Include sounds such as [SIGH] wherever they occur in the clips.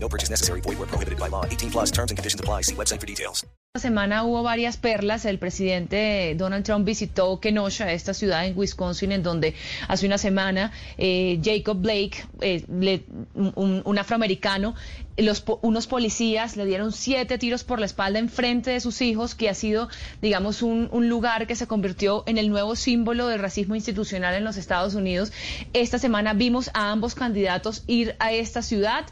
No purchase necessary. Void where prohibited by law. 18 plus terms and conditions apply. See website for details. Esta semana hubo varias perlas. El presidente Donald Trump visitó Kenosha, esta ciudad en Wisconsin, en donde hace una semana eh, Jacob Blake, eh, le- un, un afroamericano, los, unos policías le dieron siete tiros por la espalda en frente de sus hijos, que ha sido, digamos, un, un lugar que se convirtió en el nuevo símbolo del racismo institucional en los Estados Unidos. Esta semana vimos a ambos candidatos ir a esta ciudad.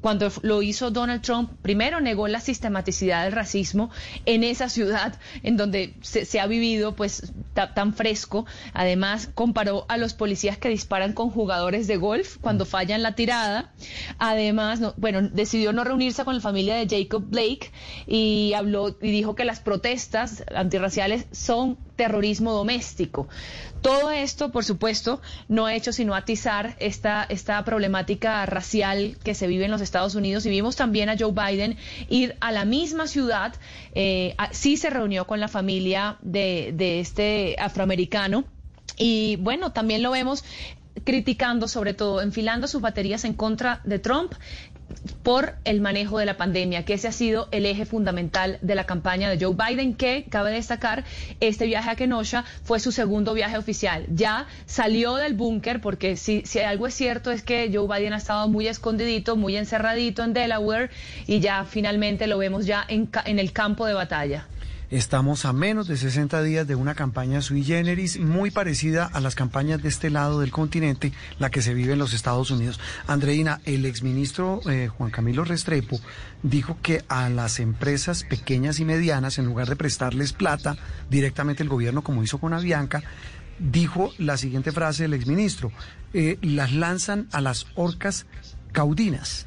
Cuando lo hizo Donald Trump, primero negó la sistematicidad del racismo en esa ciudad en donde se, se ha vivido pues ta- tan fresco. Además, comparó a los policías que disparan con jugadores de golf cuando fallan la tirada. Además, no- bueno, decidió no reunirse con la familia de Jacob Blake y habló y dijo que las protestas antirraciales son terrorismo doméstico. Todo esto, por supuesto, no ha hecho sino atizar esta, esta problemática racial que se vive en los Estados Unidos y vimos también a Joe Biden ir a la misma ciudad, eh, sí se reunió con la familia de este afroamericano y bueno, también lo vemos criticando, sobre todo, enfilando sus baterías en contra de Trump por el manejo de la pandemia, que ese ha sido el eje fundamental de la campaña de Joe Biden, que cabe destacar, este viaje a Kenosha fue su segundo viaje oficial. Ya salió del búnker, porque si, si algo es cierto es que Joe Biden ha estado muy escondidito, muy encerradito en Delaware, y ya finalmente lo vemos ya en, en el campo de batalla. Estamos a menos de 60 días de una campaña sui generis muy parecida a las campañas de este lado del continente, la que se vive en los Estados Unidos. Andreina, el exministro eh, Juan Camilo Restrepo dijo que a las empresas pequeñas y medianas, en lugar de prestarles plata directamente el gobierno, como hizo con Avianca, dijo la siguiente frase del exministro, eh, las lanzan a las orcas caudinas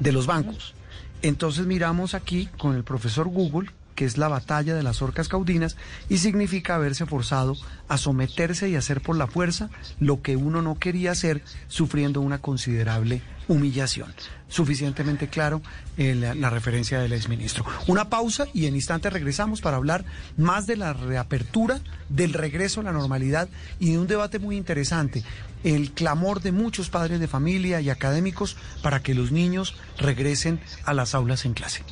de los bancos. Entonces miramos aquí con el profesor Google, que es la batalla de las orcas caudinas, y significa haberse forzado a someterse y hacer por la fuerza lo que uno no quería hacer, sufriendo una considerable humillación. Suficientemente claro eh, la, la referencia del exministro. Una pausa y en instantes regresamos para hablar más de la reapertura, del regreso a la normalidad y de un debate muy interesante, el clamor de muchos padres de familia y académicos para que los niños regresen a las aulas en clase.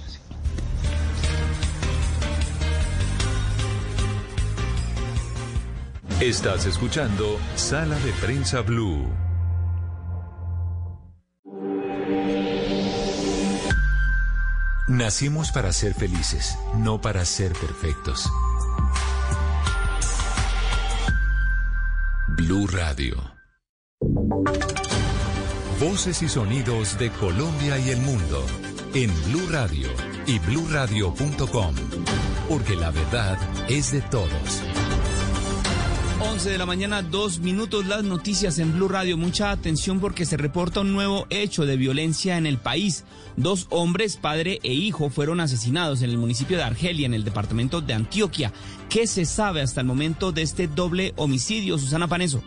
Estás escuchando Sala de Prensa Blue. Nacimos para ser felices, no para ser perfectos. Blue Radio. Voces y sonidos de Colombia y el mundo en Blue Radio y bluradio.com, porque la verdad es de todos. 11 de la mañana, dos minutos, las noticias en Blue Radio. Mucha atención porque se reporta un nuevo hecho de violencia en el país. Dos hombres, padre e hijo, fueron asesinados en el municipio de Argelia, en el departamento de Antioquia. ¿Qué se sabe hasta el momento de este doble homicidio, Susana Paneso?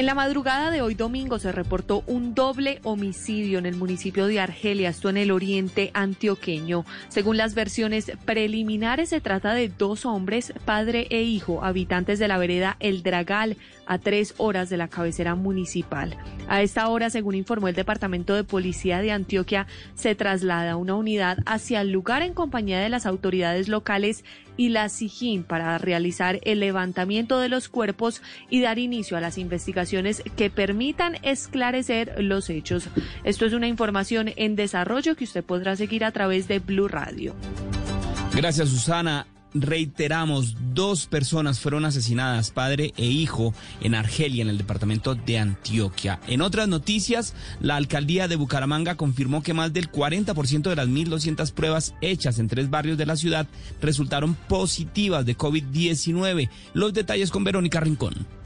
En la madrugada de hoy domingo se reportó un doble homicidio en el municipio de Argelia, esto en el oriente antioqueño. Según las versiones preliminares, se trata de dos hombres, padre e hijo, habitantes de la vereda El Dragal, a tres horas de la cabecera municipal. A esta hora, según informó el Departamento de Policía de Antioquia, se traslada una unidad hacia el lugar en compañía de las autoridades locales y la SIJIN para realizar el levantamiento de los cuerpos y dar inicio a las investigaciones que permitan esclarecer los hechos. Esto es una información en desarrollo que usted podrá seguir a través de Blue Radio. Gracias, Susana. Reiteramos, dos personas fueron asesinadas, padre e hijo, en Argelia, en el departamento de Antioquia. En otras noticias, la alcaldía de Bucaramanga confirmó que más del 40% de las 1.200 pruebas hechas en tres barrios de la ciudad resultaron positivas de COVID-19. Los detalles con Verónica Rincón.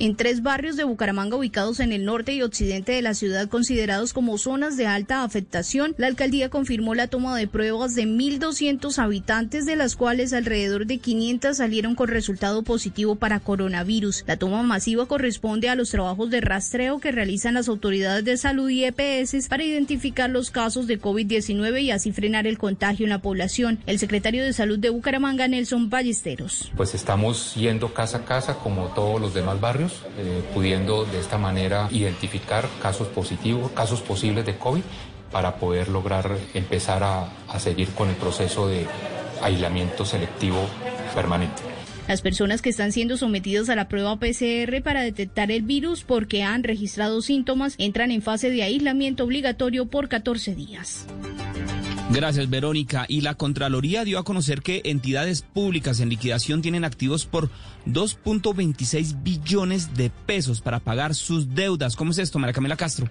En tres barrios de Bucaramanga ubicados en el norte y occidente de la ciudad considerados como zonas de alta afectación. La alcaldía confirmó la toma de pruebas de 1.200 habitantes, de las cuales alrededor de 500 salieron con resultado positivo para coronavirus. La toma masiva corresponde a los trabajos de rastreo que realizan las autoridades de salud y EPS para identificar los casos de COVID-19 y así frenar el contagio en la población. El secretario de Salud de Bucaramanga, Nelson Ballesteros. Pues estamos yendo casa a casa como todos los demás barrios, eh, pudiendo de esta manera identificar casos positivos, casos posibles de COVID para poder lograr empezar a, a seguir con el proceso de aislamiento selectivo permanente. Las personas que están siendo sometidas a la prueba PCR para detectar el virus porque han registrado síntomas entran en fase de aislamiento obligatorio por 14 días. Gracias, Verónica. Y la Contraloría dio a conocer que entidades públicas en liquidación tienen activos por 2.26 billones de pesos para pagar sus deudas. ¿Cómo es esto, María Camila Castro?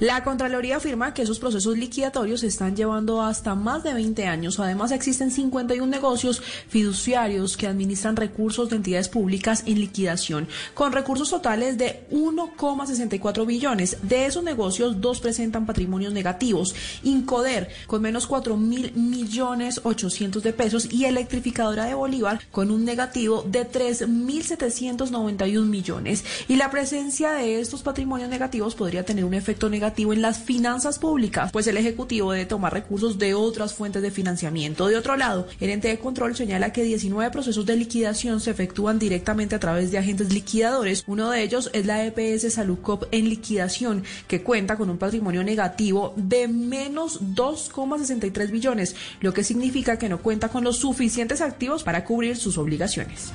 La Contraloría afirma que esos procesos liquidatorios se están llevando hasta más de 20 años. Además, existen 51 negocios fiduciarios que administran recursos de entidades públicas en liquidación, con recursos totales de 1,64 billones. De esos negocios, dos presentan patrimonios negativos. Incoder, con menos 4 mil millones 800 de pesos, y Electrificadora de Bolívar, con un negativo de 3 mil 791 millones. Y la presencia de estos patrimonios negativos podría tener un efecto negativo en las finanzas públicas, pues el Ejecutivo debe tomar recursos de otras fuentes de financiamiento. De otro lado, el ente de control señala que 19 procesos de liquidación se efectúan directamente a través de agentes liquidadores. Uno de ellos es la EPS Salucop en liquidación, que cuenta con un patrimonio negativo de menos 2,63 billones, lo que significa que no cuenta con los suficientes activos para cubrir sus obligaciones.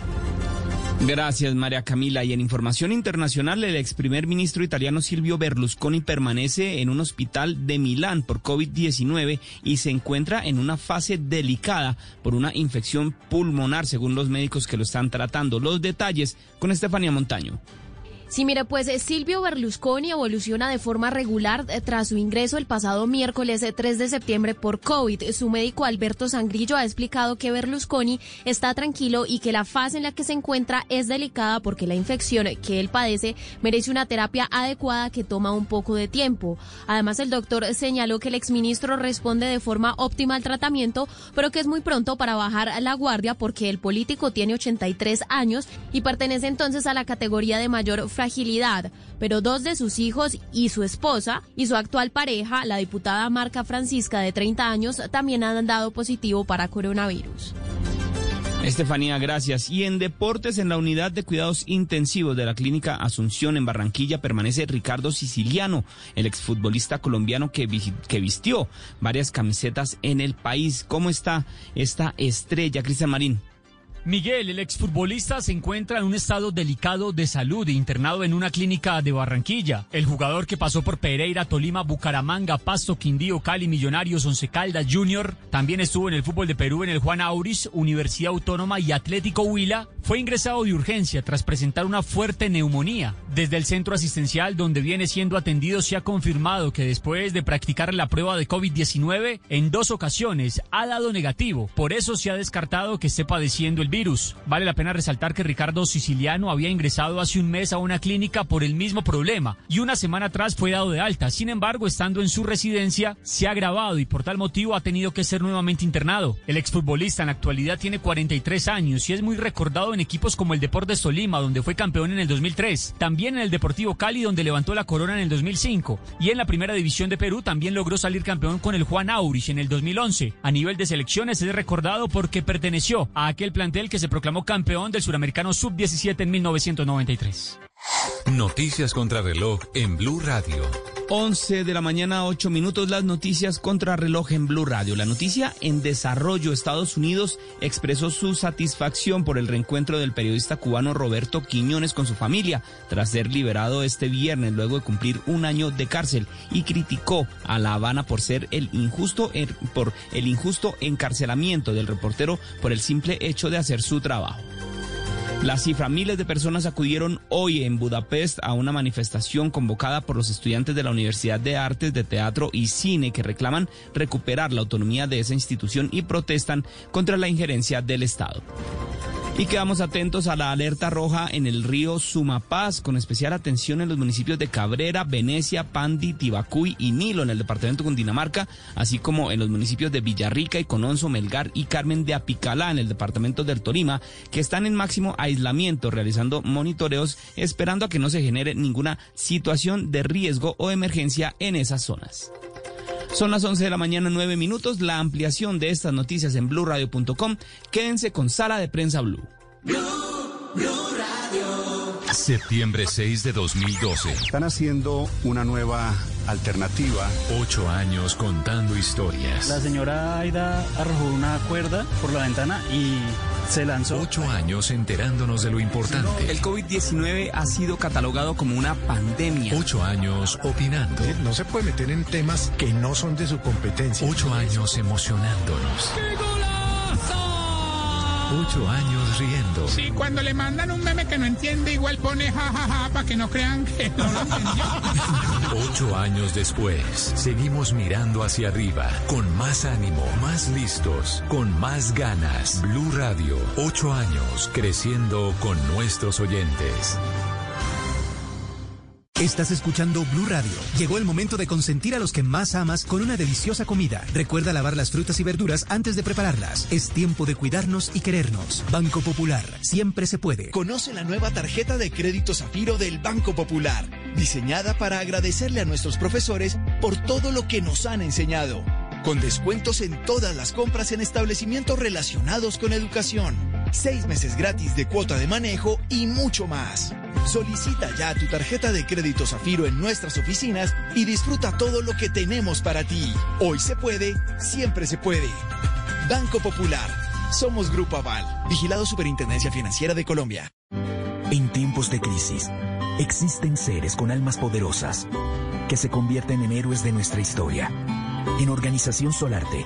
Gracias, María Camila. Y en información internacional, el ex primer ministro italiano Silvio Berlusconi permanece en un hospital de Milán por COVID-19 y se encuentra en una fase delicada por una infección pulmonar, según los médicos que lo están tratando. Los detalles con Estefanía Montaño. Sí, mire, pues eh, Silvio Berlusconi evoluciona de forma regular eh, tras su ingreso el pasado miércoles 3 eh, de septiembre por COVID. Su médico Alberto Sangrillo ha explicado que Berlusconi está tranquilo y que la fase en la que se encuentra es delicada porque la infección que él padece merece una terapia adecuada que toma un poco de tiempo. Además, el doctor señaló que el exministro responde de forma óptima al tratamiento, pero que es muy pronto para bajar la guardia porque el político tiene 83 años y pertenece entonces a la categoría de mayor fragilidad, pero dos de sus hijos y su esposa y su actual pareja, la diputada Marca Francisca de 30 años, también han dado positivo para coronavirus. Estefanía, gracias. Y en deportes, en la unidad de cuidados intensivos de la Clínica Asunción en Barranquilla permanece Ricardo Siciliano, el exfutbolista colombiano que, que vistió varias camisetas en el país. ¿Cómo está esta estrella, Cristian Marín? Miguel, el exfutbolista, se encuentra en un estado delicado de salud, internado en una clínica de Barranquilla. El jugador que pasó por Pereira, Tolima, Bucaramanga, Pasto, Quindío, Cali, Millonarios, Once Caldas, Junior, también estuvo en el fútbol de Perú en el Juan Auris, Universidad Autónoma y Atlético Huila, fue ingresado de urgencia tras presentar una fuerte neumonía. Desde el centro asistencial donde viene siendo atendido se ha confirmado que después de practicar la prueba de COVID-19 en dos ocasiones ha dado negativo. Por eso se ha descartado que esté padeciendo el virus. Vale la pena resaltar que Ricardo Siciliano había ingresado hace un mes a una clínica por el mismo problema y una semana atrás fue dado de alta. Sin embargo, estando en su residencia, se ha agravado y por tal motivo ha tenido que ser nuevamente internado. El exfutbolista en la actualidad tiene 43 años y es muy recordado en equipos como el Deportes Tolima, donde fue campeón en el 2003, también en el Deportivo Cali, donde levantó la corona en el 2005, y en la Primera División de Perú también logró salir campeón con el Juan Aurich en el 2011. A nivel de selecciones es recordado porque perteneció a aquel plantel que se proclamó campeón del suramericano sub-17 en 1993. Noticias contra reloj en Blue Radio. 11 de la mañana, 8 minutos, las noticias contra reloj en Blue Radio. La noticia en desarrollo, Estados Unidos expresó su satisfacción por el reencuentro del periodista cubano Roberto Quiñones con su familia, tras ser liberado este viernes luego de cumplir un año de cárcel, y criticó a La Habana por ser el injusto, por el injusto encarcelamiento del reportero por el simple hecho de hacer su trabajo. La cifra, miles de personas acudieron hoy en Budapest a una manifestación convocada por los estudiantes de la Universidad de Artes, de Teatro y Cine que reclaman recuperar la autonomía de esa institución y protestan contra la injerencia del Estado. Y quedamos atentos a la alerta roja en el río Sumapaz, con especial atención en los municipios de Cabrera, Venecia, Pandi, Tibacuy y Nilo en el departamento de Cundinamarca, así como en los municipios de Villarrica y Cononso, Melgar y Carmen de Apicalá en el departamento del Tolima, que están en máximo aislamiento, realizando monitoreos, esperando a que no se genere ninguna situación de riesgo o emergencia en esas zonas. Son las 11 de la mañana, 9 minutos. La ampliación de estas noticias en blurradio.com. Quédense con Sala de Prensa Blue. Septiembre 6 de 2012. Están haciendo una nueva alternativa. Ocho años contando historias. La señora Aida arrojó una cuerda por la ventana y se lanzó. Ocho años enterándonos de lo importante. El COVID-19 ha sido catalogado como una pandemia. Ocho años opinando. No se puede meter en temas que no son de su competencia. Ocho años emocionándonos. ¡Qué golazo! Ocho años riendo. Sí, cuando le mandan un meme que no entiende, igual pone jajaja ja, ja, para que no crean que no lo entendió. [LAUGHS] Ocho años después, seguimos mirando hacia arriba, con más ánimo, más listos, con más ganas. Blue Radio, ocho años creciendo con nuestros oyentes. Estás escuchando Blue Radio. Llegó el momento de consentir a los que más amas con una deliciosa comida. Recuerda lavar las frutas y verduras antes de prepararlas. Es tiempo de cuidarnos y querernos. Banco Popular. Siempre se puede. Conoce la nueva tarjeta de crédito Zafiro del Banco Popular, diseñada para agradecerle a nuestros profesores por todo lo que nos han enseñado. Con descuentos en todas las compras en establecimientos relacionados con educación. Seis meses gratis de cuota de manejo y mucho más. Solicita ya tu tarjeta de crédito Zafiro en nuestras oficinas y disfruta todo lo que tenemos para ti. Hoy se puede, siempre se puede. Banco Popular. Somos Grupo Aval. Vigilado Superintendencia Financiera de Colombia. En tiempos de crisis, existen seres con almas poderosas que se convierten en héroes de nuestra historia. En Organización Solarte,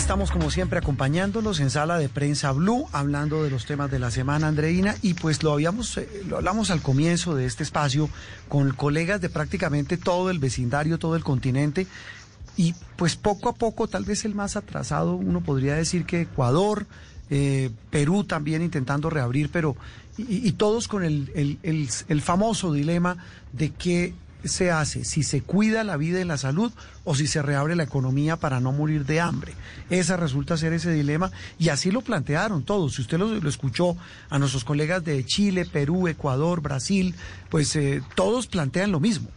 Estamos como siempre acompañándolos en sala de prensa Blue, hablando de los temas de la semana, Andreina, y pues lo habíamos, eh, lo hablamos al comienzo de este espacio con colegas de prácticamente todo el vecindario, todo el continente, y pues poco a poco, tal vez el más atrasado, uno podría decir que Ecuador, eh, Perú también intentando reabrir, pero y, todos con el, el, el, el famoso dilema de que se hace? Si se cuida la vida y la salud o si se reabre la economía para no morir de hambre. Esa resulta ser ese dilema y así lo plantearon todos. Si usted lo, escuchó a nuestros colegas de Chile, Perú, Ecuador, Brasil, pues eh, todos plantean lo mismo.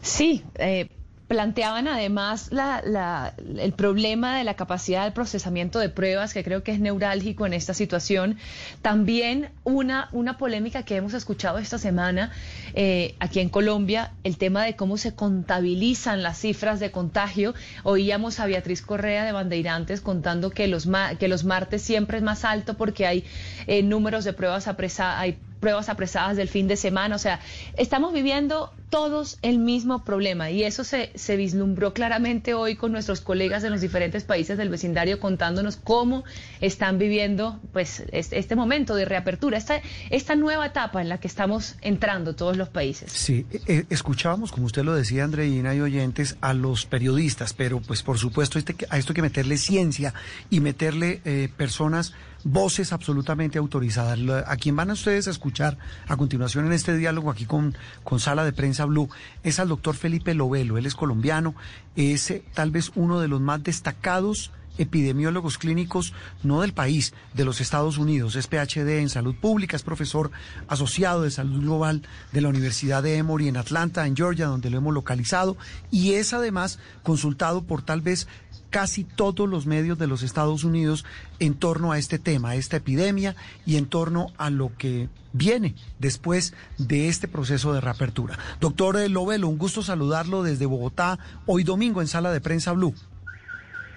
Sí, eh, planteaban además la, la, el problema de la capacidad de procesamiento de pruebas, que creo que es neurálgico en esta situación. También una, una polémica que hemos escuchado esta semana eh, aquí en Colombia, el tema de cómo se contabilizan las cifras de contagio. Oíamos a Beatriz Correa de Bandeirantes contando que los, que los martes siempre es más alto porque hay eh, números de pruebas apresadas, pruebas apresadas del fin de semana. O sea, estamos viviendo todos el mismo problema y eso se, se vislumbró claramente hoy con nuestros colegas de los diferentes países del vecindario contándonos cómo están viviendo pues este, momento de reapertura, esta, esta nueva etapa en la que estamos entrando todos los países. Sí, eh, escuchábamos, como usted lo decía, Andreina y oyentes, a los periodistas, pero pues por supuesto este, a esto hay que meterle ciencia y meterle eh, personas voces absolutamente autorizadas. A quien van a ustedes a escuchar a continuación en este diálogo aquí con, con Sala de Prensa Blue es al doctor Felipe Lovelo. Él es colombiano, es eh, tal vez uno de los más destacados epidemiólogos clínicos, no del país, de los Estados Unidos. Es PhD en salud pública, es profesor asociado de salud global de la Universidad de Emory en Atlanta, en Georgia, donde lo hemos localizado, y es además consultado por tal vez casi todos los medios de los Estados Unidos en torno a este tema, a esta epidemia y en torno a lo que viene después de este proceso de reapertura. Doctor Lovelo, un gusto saludarlo desde Bogotá, hoy domingo en Sala de Prensa Blue.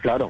Claro,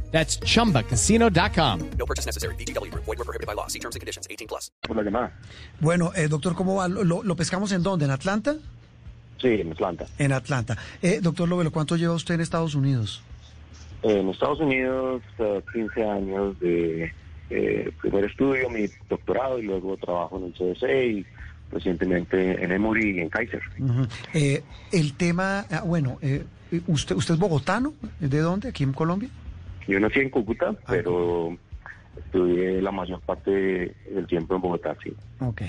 That's chumbacasino.com. No purchase necessary. VGW Group. Void were prohibited by law. See terms and conditions. 18 plus. Por la llamada. Bueno, eh, doctor, ¿cómo va? ¿Lo, lo pescamos en dónde? ¿En Atlanta? Sí, en Atlanta. En Atlanta. Eh, doctor Lovelo, ¿cuánto lleva usted en Estados Unidos? En Estados Unidos, eh, 15 años de eh, primer estudio, mi doctorado y luego trabajo en el CDC y recientemente en Emory y en Kaiser. Ujú. Eh, el tema, ah, bueno, eh, ¿usted, ¿usted es bogotano? ¿De dónde? ¿Aquí en Colombia? Yo nací en Cúcuta, pero estudié la mayor parte del tiempo en Bogotá, sí. Ok.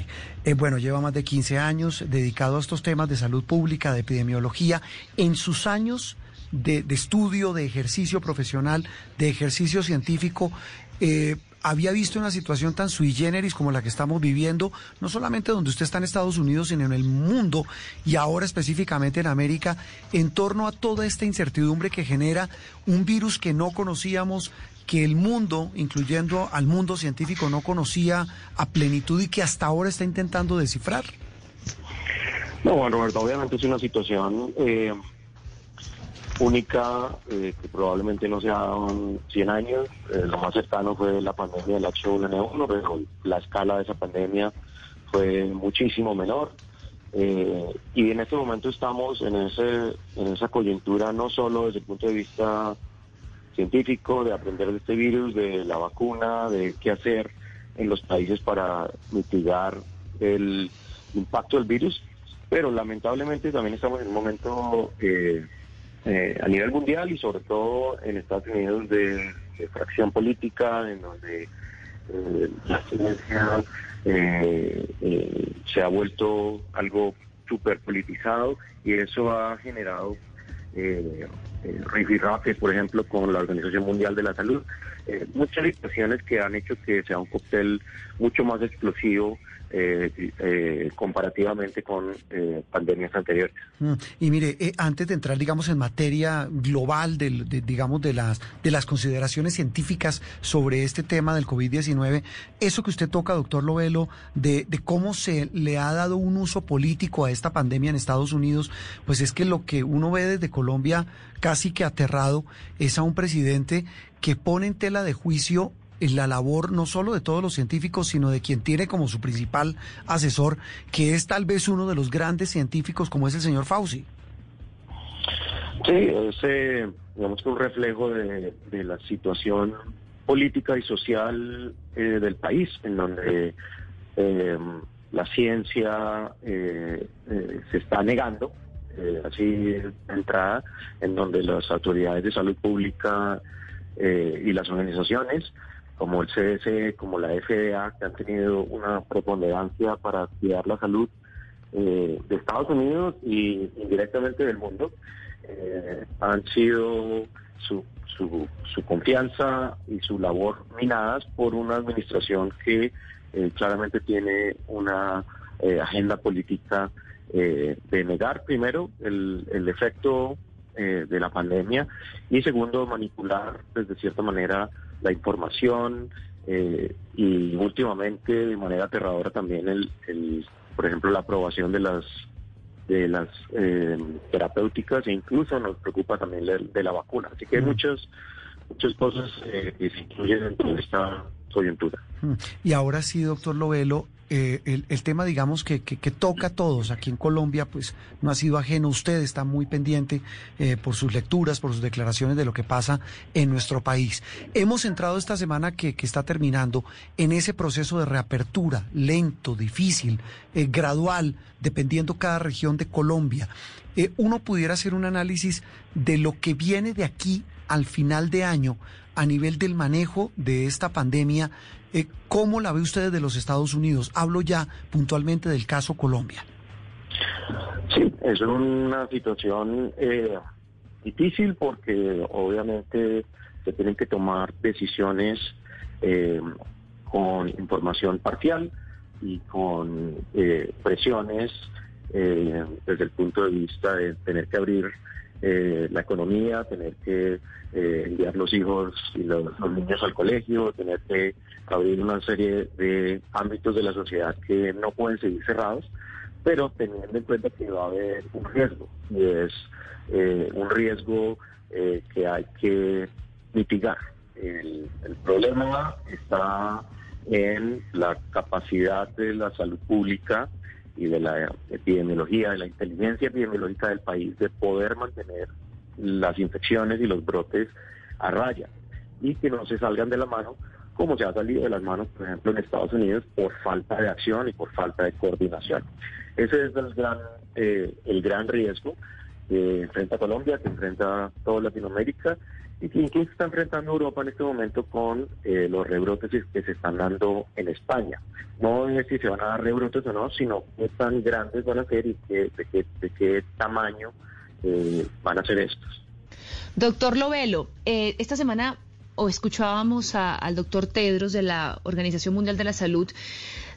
Eh, bueno, lleva más de 15 años dedicado a estos temas de salud pública, de epidemiología. En sus años de, de estudio, de ejercicio profesional, de ejercicio científico, eh, había visto una situación tan sui generis como la que estamos viviendo, no solamente donde usted está en Estados Unidos, sino en el mundo y ahora específicamente en América, en torno a toda esta incertidumbre que genera un virus que no conocíamos, que el mundo, incluyendo al mundo científico, no conocía a plenitud y que hasta ahora está intentando descifrar. No, bueno, Roberto, obviamente es una situación eh, única eh, que probablemente no se ha dado en 100 años. Eh, lo más cercano fue la pandemia del H1N1, pero la escala de esa pandemia fue muchísimo menor. Eh, y en este momento estamos en, ese, en esa coyuntura no solo desde el punto de vista científico, de aprender de este virus, de la vacuna, de qué hacer en los países para mitigar el impacto del virus, pero lamentablemente también estamos en un momento eh, eh, a nivel mundial y sobre todo en Estados Unidos de, fracción política, en donde eh, la ciencia eh, eh, se ha vuelto algo súper politizado y eso ha generado eh, eh, por ejemplo, con la Organización Mundial de la Salud. Eh, muchas situaciones que han hecho que sea un cóctel mucho más explosivo eh, eh, comparativamente con eh, pandemias anteriores. Mm, Y mire, eh, antes de entrar, digamos, en materia global, del, de, digamos, de las, de las consideraciones científicas sobre este tema del COVID-19, eso que usted toca, doctor Lovelo, de, de cómo se le ha dado un uso político a esta pandemia en Estados Unidos, pues es que lo que uno ve desde Colombia, casi que aterrado, es a un presidente que pone en tela de juicio en la labor no solo de todos los científicos, sino de quien tiene como su principal asesor, que es tal vez uno de los grandes científicos como es el señor Fauci. Sí, es eh, digamos que un reflejo de, la situación política y social eh, del país, en donde eh, la ciencia eh, eh, se está negando, eh, así de entrada, en donde las autoridades de salud pública y las organizaciones como el CDC, como la FDA, que han tenido una preponderancia para cuidar la salud eh, de Estados Unidos y indirectamente del mundo, eh, han sido su, su, su confianza y su labor minadas por una administración que eh, claramente tiene una eh, agenda política de negar primero el, el efecto de la pandemia y segundo manipular pues, de cierta manera la información eh, y últimamente de manera aterradora también el, el por ejemplo la aprobación de las de las eh, terapéuticas e incluso nos preocupa también de, de la vacuna así que hay muchas muchas cosas eh, que se incluyen dentro de esta coyuntura. Y ahora sí, doctor Lovelo, eh, el, tema, digamos, que, toca a todos aquí en Colombia, pues no ha sido ajeno. Usted está muy pendiente eh, por sus lecturas, por sus declaraciones de lo que pasa en nuestro país. Hemos entrado esta semana que, está terminando en ese proceso de reapertura, lento, difícil, eh, gradual, dependiendo cada región de Colombia. Uno pudiera hacer un análisis de lo que viene de aquí al final de año a nivel del manejo de esta pandemia. Eh, ¿Cómo la ve usted desde los Estados Unidos? Hablo ya puntualmente del caso Colombia. Sí, es una situación eh, difícil porque obviamente se tienen que tomar decisiones eh, con información parcial y con eh, presiones eh, desde el punto de vista de tener que abrir eh, la economía, tener que eh, enviar los hijos y los, niños al colegio, tener que abrir una serie de ámbitos de la sociedad que no pueden seguir cerrados, pero teniendo en cuenta que va a haber un riesgo, y es eh, un riesgo eh, que hay que mitigar. El problema está en la capacidad de la salud pública y de la epidemiología, de la inteligencia epidemiológica del país de poder mantener las infecciones y los brotes a raya y que no se salgan de la mano como se ha salido de las manos, por ejemplo, en Estados Unidos por falta de acción y por falta de coordinación. Ese es el gran, eh, el gran riesgo que enfrenta Colombia, que enfrenta toda Latinoamérica y incluso está enfrentando Europa en este momento con eh, los rebrotes que se están dando en España. No es si se van a dar rebrotes o no, sino qué tan grandes van a ser y qué, de, qué, de qué tamaño eh, van a ser estos. Doctor Lovelo, eh, esta semana o escuchábamos a- al doctor Tedros de la Organización Mundial de la Salud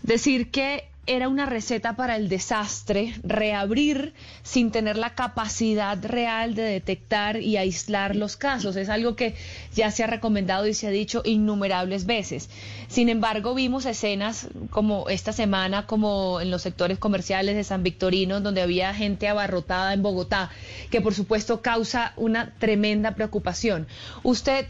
decir que era una receta para el desastre reabrir sin tener la capacidad real de detectar y aislar los casos. Es algo que ya se ha recomendado y se ha dicho innumerables veces. Sin embargo, vimos escenas como esta semana, como en los sectores comerciales de San Victorino, donde había gente abarrotada en Bogotá, que por supuesto causa una tremenda preocupación. Usted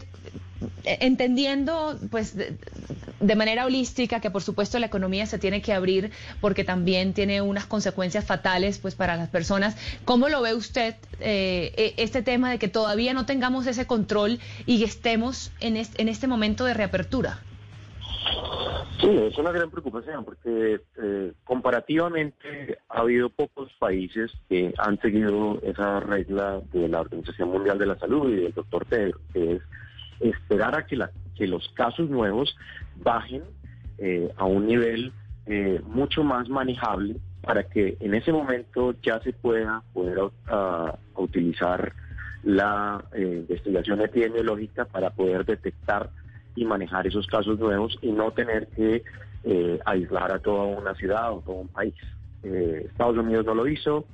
entendiendo pues de, manera holística que por supuesto la economía se tiene que abrir porque también tiene unas consecuencias fatales pues para las personas. Cómo lo ve usted eh, eh, este tema de que todavía no tengamos ese control y estemos en este, en este momento de reapertura Sí, es una gran preocupación porque eh, comparativamente ha habido pocos países que han seguido esa regla de la Organización Mundial de la Salud y del doctor Tedros, que es esperar a que, la, que los casos nuevos bajen eh, a un nivel eh, mucho más manejable para que en ese momento ya se pueda poder uh, utilizar la eh, investigación epidemiológica para poder detectar y manejar esos casos nuevos y no tener que eh, aislar a toda una ciudad o todo un país. Eh, Estados Unidos no lo hizo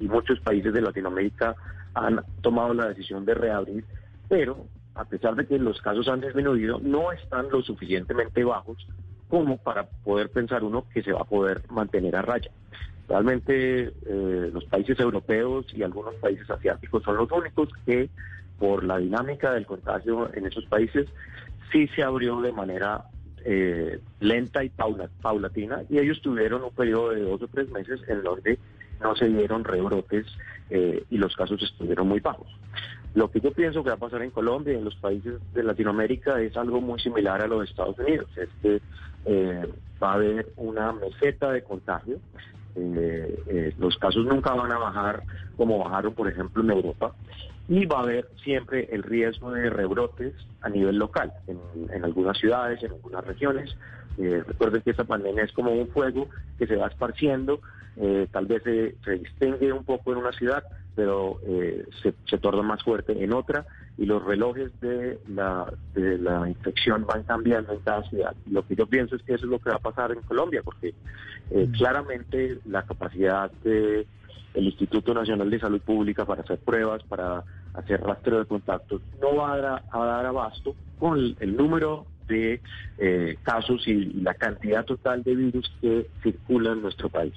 y muchos países de Latinoamérica han tomado la decisión de reabrir, pero a pesar de que los casos han disminuido, no están lo suficientemente bajos como para poder pensar uno que se va a poder mantener a raya. Realmente eh, los países europeos y algunos países asiáticos son los únicos que por la dinámica del contagio en esos países sí se abrió de manera eh, lenta y paula, paulatina y ellos tuvieron un periodo de dos o tres meses en donde no se dieron rebrotes eh, y los casos estuvieron muy bajos. Lo que yo pienso que va a pasar en Colombia y en los países de Latinoamérica es algo muy similar a los de Estados Unidos, es que eh, va a haber una meseta de contagio, eh, eh, los casos nunca van a bajar como bajaron, por ejemplo, en Europa, y va a haber siempre el riesgo de rebrotes a nivel local, en, algunas ciudades, en algunas regiones. Recuerden que esta pandemia es como un fuego que se va esparciendo, tal vez se, se, distingue un poco en una ciudad, pero eh, se, se, torna más fuerte en otra y los relojes de la, de la infección van cambiando en cada ciudad. Lo que yo pienso es que eso es lo que va a pasar en Colombia, porque eh, claramente la capacidad de el Instituto Nacional de Salud Pública para hacer pruebas, para hacer rastreo de contactos, no va a dar, a dar abasto con el número de eh, casos y, la cantidad total de virus que circula en nuestro país.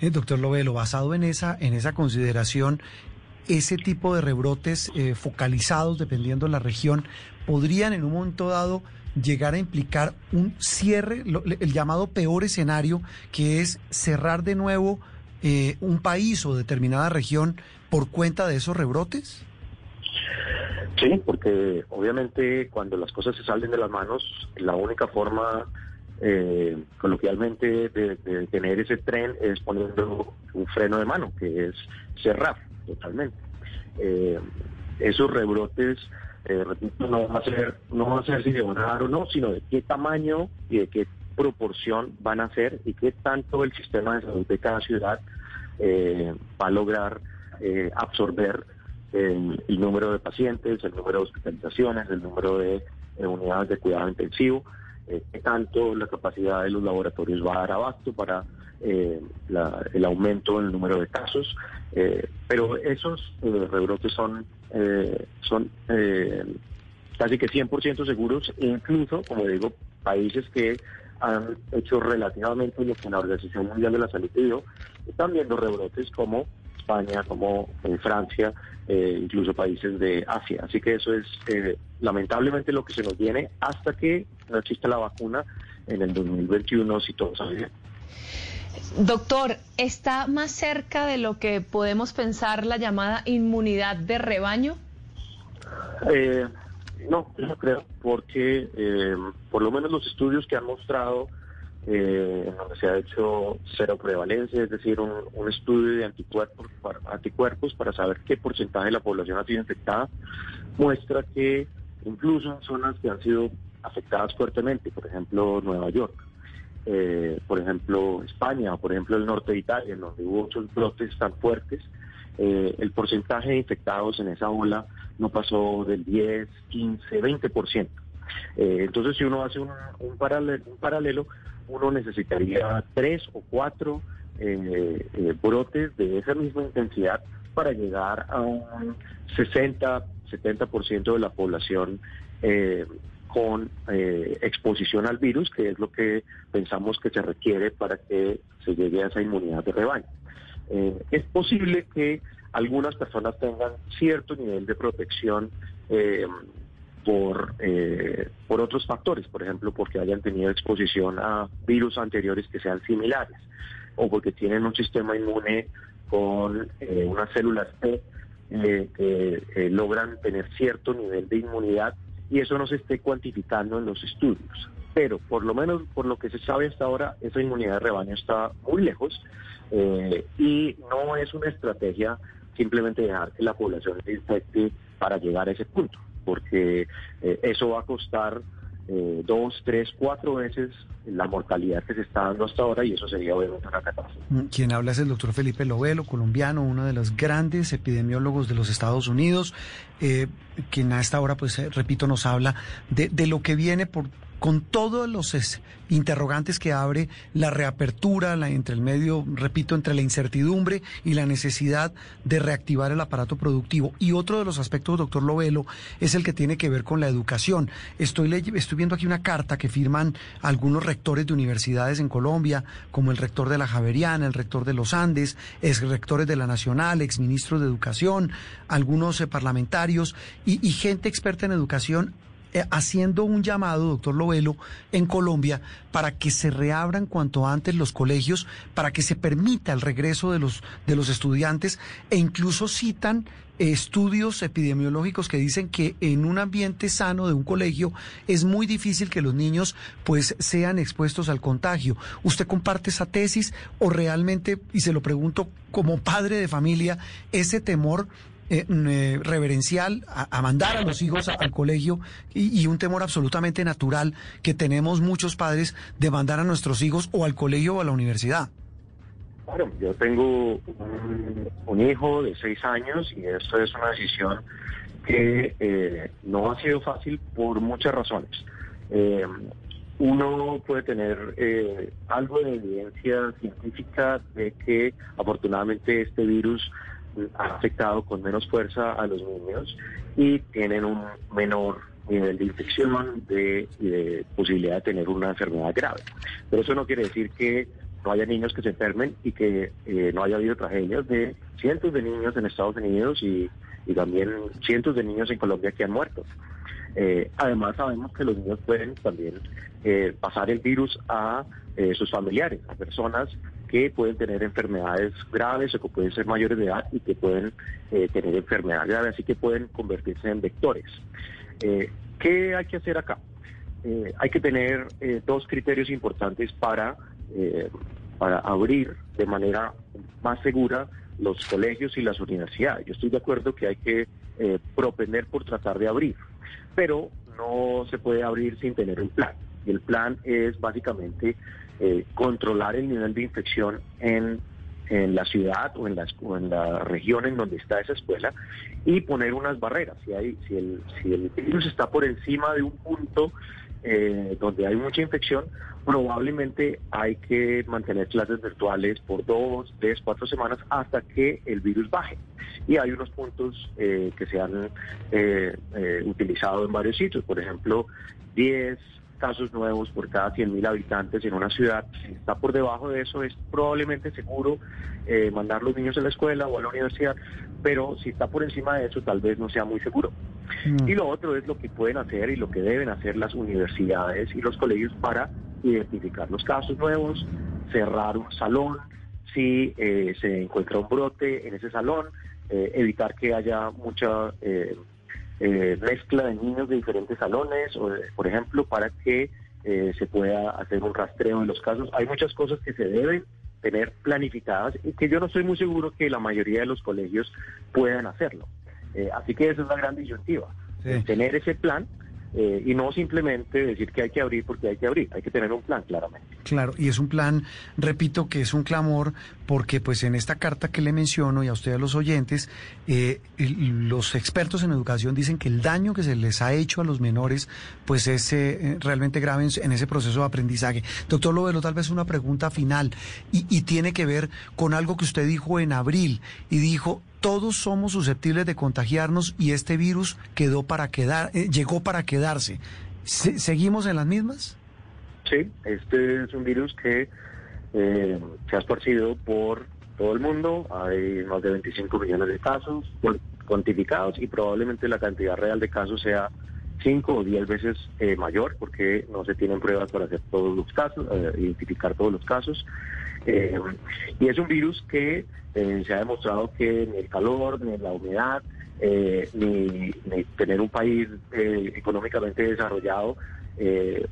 Eh, doctor Lovelo, basado en esa, en esa consideración, ese tipo de rebrotes eh, focalizados, dependiendo de la región, podrían en un momento dado llegar a implicar un cierre, lo, el llamado peor escenario, que es cerrar de nuevo eh, un país o determinada región por cuenta de esos rebrotes? Sí, porque obviamente cuando las cosas se salen de las manos, la única forma eh, coloquialmente de, tener ese tren es poniendo un freno de mano, que es cerrar totalmente. Eh, esos rebrotes, eh, repito, no va a ser, no va a ser si se van a dar o no, sino de qué tamaño y de qué proporción van a ser y qué tanto el sistema de salud de cada ciudad va a lograr absorber el, número de pacientes, el número de hospitalizaciones, el número de, de unidades de cuidado intensivo eh, tanto la capacidad de los laboratorios va a dar abasto para eh, la- el aumento en el número de casos, eh, pero esos eh, rebrotes son, eh, son eh, casi que 100% seguros, incluso, como digo, países que han hecho relativamente lo que la Organización Mundial de la Salud pidió, están viendo rebrotes como España, como eh, Francia, eh, incluso países de Asia. Así que eso es eh, lamentablemente lo que se nos viene hasta que no exista la vacuna en el 2021, si todo sale bien. Doctor, ¿está más cerca de lo que podemos pensar la llamada inmunidad de rebaño? Eh, no, no creo, porque eh, por lo menos los estudios que han mostrado eh, en donde se ha hecho cero prevalencia, es decir, un, estudio de anticuerpos para, anticuerpos para saber qué porcentaje de la población ha sido infectada, muestra que incluso en zonas que han sido afectadas fuertemente, por ejemplo Nueva York, eh, por ejemplo España por ejemplo el norte de Italia, en donde hubo otros brotes tan fuertes, eh, el porcentaje de infectados en esa ola no pasó del 10, 15, 20%. Eh, entonces, si uno hace un, un paralelo, un paralelo, uno necesitaría tres o cuatro eh, eh, brotes de esa misma intensidad para llegar a un 60, 70% de la población con exposición al virus, que es lo que pensamos que se requiere para que se llegue a esa inmunidad de rebaño. Es posible que algunas personas tengan cierto nivel de protección por, eh, por otros factores, por ejemplo, porque hayan tenido exposición a virus anteriores que sean similares, o porque tienen un sistema inmune con eh, unas células T eh, que eh, logran tener cierto nivel de inmunidad y eso no se esté cuantificando en los estudios. Pero por lo menos por lo que se sabe hasta ahora, esa inmunidad de rebaño está muy lejos y no es una estrategia simplemente dejar que la población se infecte para llegar a ese punto, porque eh, eso va a costar eh, dos, tres, cuatro veces la mortalidad que se está dando hasta ahora y eso sería obviamente una catástrofe. Mm, Quien habla es el doctor Felipe Lovelo, colombiano, uno de los grandes epidemiólogos de los Estados Unidos, eh, quien a esta hora, pues, eh, repito, nos habla de, de lo que viene por con todos los es, interrogantes que abre la reapertura la, entre el medio, repito, entre la incertidumbre y la necesidad de reactivar el aparato productivo. Y otro de los aspectos, doctor Lovelo, es el que tiene que ver con la educación. Estoy, estoy viendo aquí una carta que firman algunos rectores de universidades en Colombia, como el rector de la Javeriana, el rector de los Andes, ex rectores de la Nacional, ex ministros de Educación, algunos eh, parlamentarios y, gente experta en educación haciendo un llamado, doctor Lovelo, en Colombia para que se reabran cuanto antes los colegios, para que se permita el regreso de los, de los estudiantes e incluso citan eh, estudios epidemiológicos que dicen que en un ambiente sano de un colegio es muy difícil que los niños pues sean expuestos al contagio. ¿Usted comparte esa tesis o realmente, y se lo pregunto como padre de familia, ese temor eh, mm, eh, reverencial a, mandar a los hijos al colegio y, y un temor absolutamente natural que tenemos muchos padres de mandar a nuestros hijos o al colegio o a la universidad. Claro, yo tengo un, un hijo de seis años y esto es una decisión que eh, no ha sido fácil por muchas razones. Eh, uno puede tener eh, algo de evidencia científica de que afortunadamente este virus ha afectado con menos fuerza a los niños y tienen un menor nivel de infección de, de posibilidad de tener una enfermedad grave. Pero eso no quiere decir que no haya niños que se enfermen y que eh, no haya habido tragedias de cientos de niños en Estados Unidos y, y también cientos de niños en Colombia que han muerto. Eh, además sabemos que los niños pueden también eh, pasar el virus a eh, sus familiares, a personas que pueden tener enfermedades graves o que pueden ser mayores de edad y que pueden eh, tener enfermedad grave, así que pueden convertirse en vectores. Eh, ¿Qué hay que hacer acá? Eh, hay que tener dos criterios importantes para, para abrir de manera más segura los colegios y las universidades. Yo estoy de acuerdo que hay que propender por tratar de abrir, pero no se puede abrir sin tener un plan. Y el plan es básicamente eh, controlar el nivel de infección en, en la ciudad o en, la, o en la región en donde está esa escuela y poner unas barreras. Si, hay, si, el, si el virus está por encima de un punto eh, donde hay mucha infección, probablemente hay que mantener clases virtuales por dos, tres, cuatro semanas hasta que el virus baje. Y hay unos puntos eh, que se han eh, eh, utilizado en varios sitios, por ejemplo, 10 casos nuevos por cada 100.000 habitantes en una ciudad. Si está por debajo de eso, es probablemente seguro eh, mandar los niños a la escuela o a la universidad, pero si está por encima de eso, tal vez no sea muy seguro. Y lo otro es lo que pueden hacer y lo que deben hacer las universidades y los colegios para identificar los casos nuevos, cerrar un salón, si eh, se encuentra un brote en ese salón, eh, evitar que haya mucha eh, eh, mezcla de niños de diferentes salones, o, de- por ejemplo, para que eh, se pueda hacer un rastreo de los casos. Hay muchas cosas que se deben tener planificadas y que yo no estoy muy seguro que la mayoría de los colegios puedan hacerlo. Eh, así que esa es la gran disyuntiva, eh, tener ese plan eh, y no simplemente decir que hay que abrir porque hay que abrir, hay que tener un plan claramente. Claro, y es un plan, repito, que es un clamor, porque pues en esta carta que le menciono y a ustedes los oyentes, eh, los expertos en educación dicen que el daño que se les ha hecho a los menores, pues es eh, realmente grave en, ese proceso de aprendizaje. Doctor Lovelo, tal vez una pregunta final, y tiene que ver con algo que usted dijo en abril, y dijo, todos somos susceptibles de contagiarnos y este virus quedó para quedar, eh, llegó para quedarse. Se- ¿Seguimos en las mismas? Sí, este es un virus que eh, se ha esparcido por todo el mundo. Hay más de 25 millones de casos cuan- cuantificados y probablemente la cantidad real de casos sea 5 o 10 veces eh, mayor porque no se tienen pruebas para hacer todos los casos, eh, identificar todos los casos. Eh, y es un virus que eh, se ha demostrado que ni el calor, ni la humedad, ni, ni tener un país económicamente desarrollado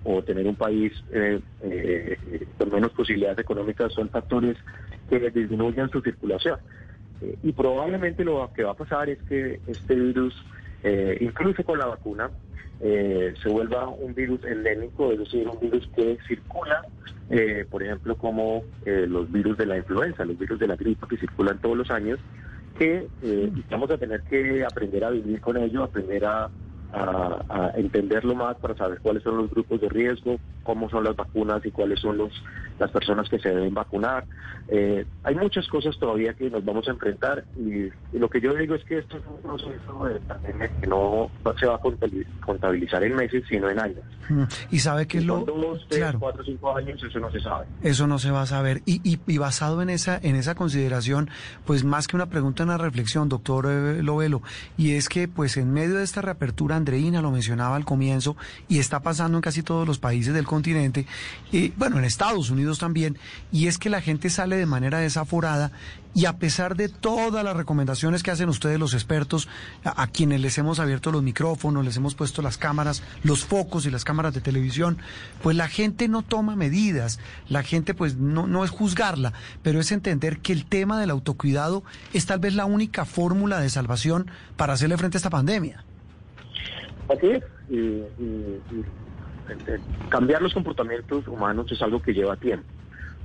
o tener un país con menos posibilidades económicas son factores que disminuyen su circulación. Y probablemente lo que va a pasar es que este virus, eh, incluso con la vacuna, eh, se vuelva un virus endémico, es decir, un virus que circula, eh, por ejemplo, como eh, los virus de la influenza, los virus de la gripe que circulan todos los años, que eh, vamos a tener que aprender a vivir con ello, aprender a, a- a entenderlo más para saber cuáles son los grupos de riesgo, cómo son las vacunas y cuáles son los, las personas que se deben vacunar. Eh, hay muchas cosas todavía que nos vamos a enfrentar y, y lo que yo digo es que esto es un proceso de pandemia que no se va a contabili- contabilizar en meses, sino en años. Mm, Y sabe que Si lo... dos, tres, claro. cuatro, cinco años, eso no se sabe. Eso no se va a saber. Y, y- y basado en esa, en esa consideración, pues más que una pregunta, una reflexión, doctor eh, Lovelo, y es que pues en medio de esta reapertura, Andreina lo mencionaba al comienzo, y está pasando en casi todos los países del continente, y bueno, en Estados Unidos también, y es que la gente sale de manera desaforada y a pesar de todas las recomendaciones que hacen ustedes los expertos, a, a quienes les hemos abierto los micrófonos, les hemos puesto las cámaras, los focos y las cámaras de televisión, pues la gente no toma medidas, la gente pues no, no es juzgarla, pero es entender que el tema del autocuidado es tal vez la única fórmula de salvación para hacerle frente a esta pandemia. Así. Y, eh, cambiar los comportamientos humanos es algo que lleva tiempo.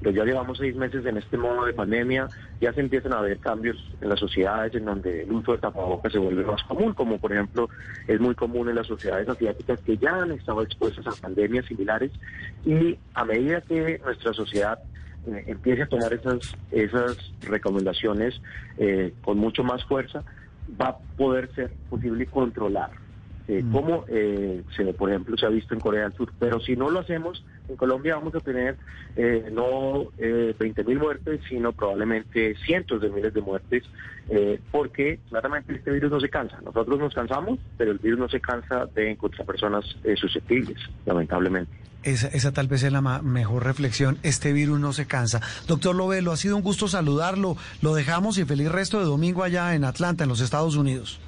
Pero ya llevamos seis meses en este modo de pandemia, ya se empiezan a ver cambios en las sociedades en donde el uso de tapabocas se vuelve más común, como por ejemplo es muy común en las sociedades asiáticas que ya han estado expuestas a pandemias similares y a medida que nuestra sociedad eh, empiece a tomar esas, esas recomendaciones eh, con mucho más fuerza, va a poder ser posible controlar eh, como eh, se, por ejemplo se ha visto en Corea del Sur. Pero si no lo hacemos, en Colombia vamos a tener eh, no eh, 20 mil muertes, sino probablemente cientos de miles de muertes, eh, porque claramente este virus no se cansa. Nosotros nos cansamos, pero el virus no se cansa de encontrar personas eh, susceptibles, lamentablemente. Esa, esa tal vez es la ma- mejor reflexión. Este virus no se cansa. Doctor Lovelo, ha sido un gusto saludarlo. Lo dejamos y feliz resto de domingo allá en Atlanta, en los Estados Unidos.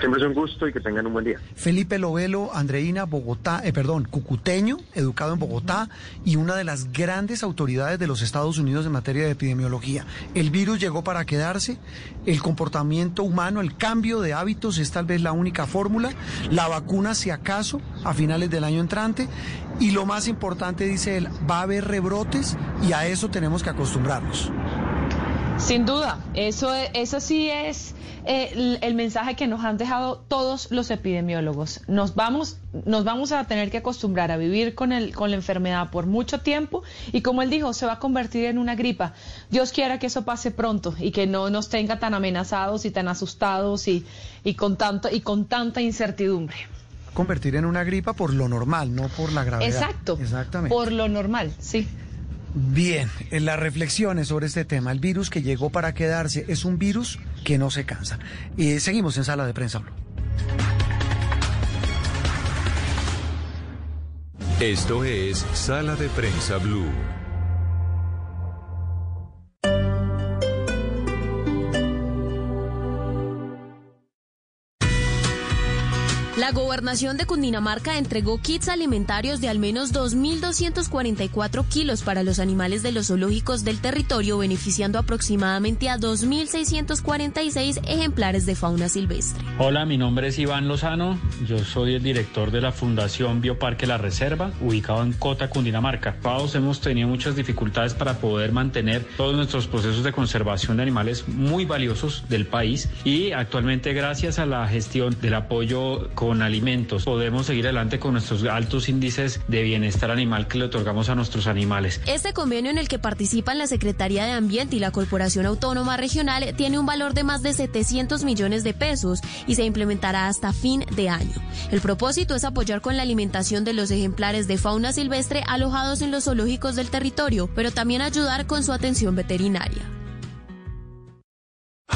Siempre es un gusto y que tengan un buen día. Felipe Lovelo, Andreina, Bogotá, eh, perdón, cucuteño, educado en Bogotá y una de las grandes autoridades de los Estados Unidos en materia de epidemiología. El virus llegó para quedarse, el comportamiento humano, el cambio de hábitos es tal vez la única fórmula, la vacuna si acaso a finales del año entrante y lo más importante, dice él, va a haber rebrotes y a eso tenemos que acostumbrarnos. Sin duda, eso, eso sí es eh, el, el mensaje que nos han dejado todos los epidemiólogos. Nos vamos, nos vamos a tener que acostumbrar a vivir con, el, con la enfermedad por mucho tiempo y como él dijo, se va a convertir en una gripa. Dios quiera que eso pase pronto y que no nos tenga tan amenazados y tan asustados y, y, con, tanto, y con tanta incertidumbre. Convertir en una gripa por lo normal, no por la gravedad. Exacto. Exactamente. Por lo normal, sí. Bien, en las reflexiones sobre este tema, el virus que llegó para quedarse es un virus que no se cansa. Y seguimos en sala de prensa. Blue. Esto es Sala de Prensa Blue. La gobernación de Cundinamarca entregó kits alimentarios de al menos 2.244 kilos para los animales de los zoológicos del territorio, beneficiando aproximadamente a 2.646 ejemplares de fauna silvestre. Hola, mi nombre es Iván Lozano, yo soy el director de la Fundación Bioparque La Reserva, ubicado en Cota, Cundinamarca. Todos hemos tenido muchas dificultades para poder mantener todos nuestros procesos de conservación de animales muy valiosos del país y actualmente gracias a la gestión del apoyo con alimentos podemos seguir adelante con nuestros altos índices de bienestar animal que le otorgamos a nuestros animales. Este convenio en el que participan la Secretaría de Ambiente y la Corporación Autónoma Regional tiene un valor de más de 700 millones de pesos y se implementará hasta fin de año. El propósito es apoyar con la alimentación de los ejemplares de fauna silvestre alojados en los zoológicos del territorio, pero también ayudar con su atención veterinaria.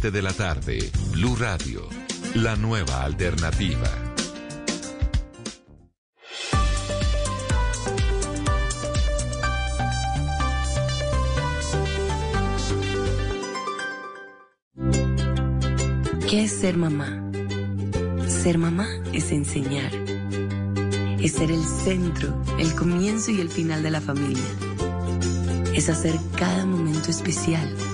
de la tarde, Blue Radio, la nueva alternativa. ¿Qué es ser mamá? Ser mamá es enseñar. Es ser el centro, el comienzo y el final de la familia. Es hacer cada momento especial.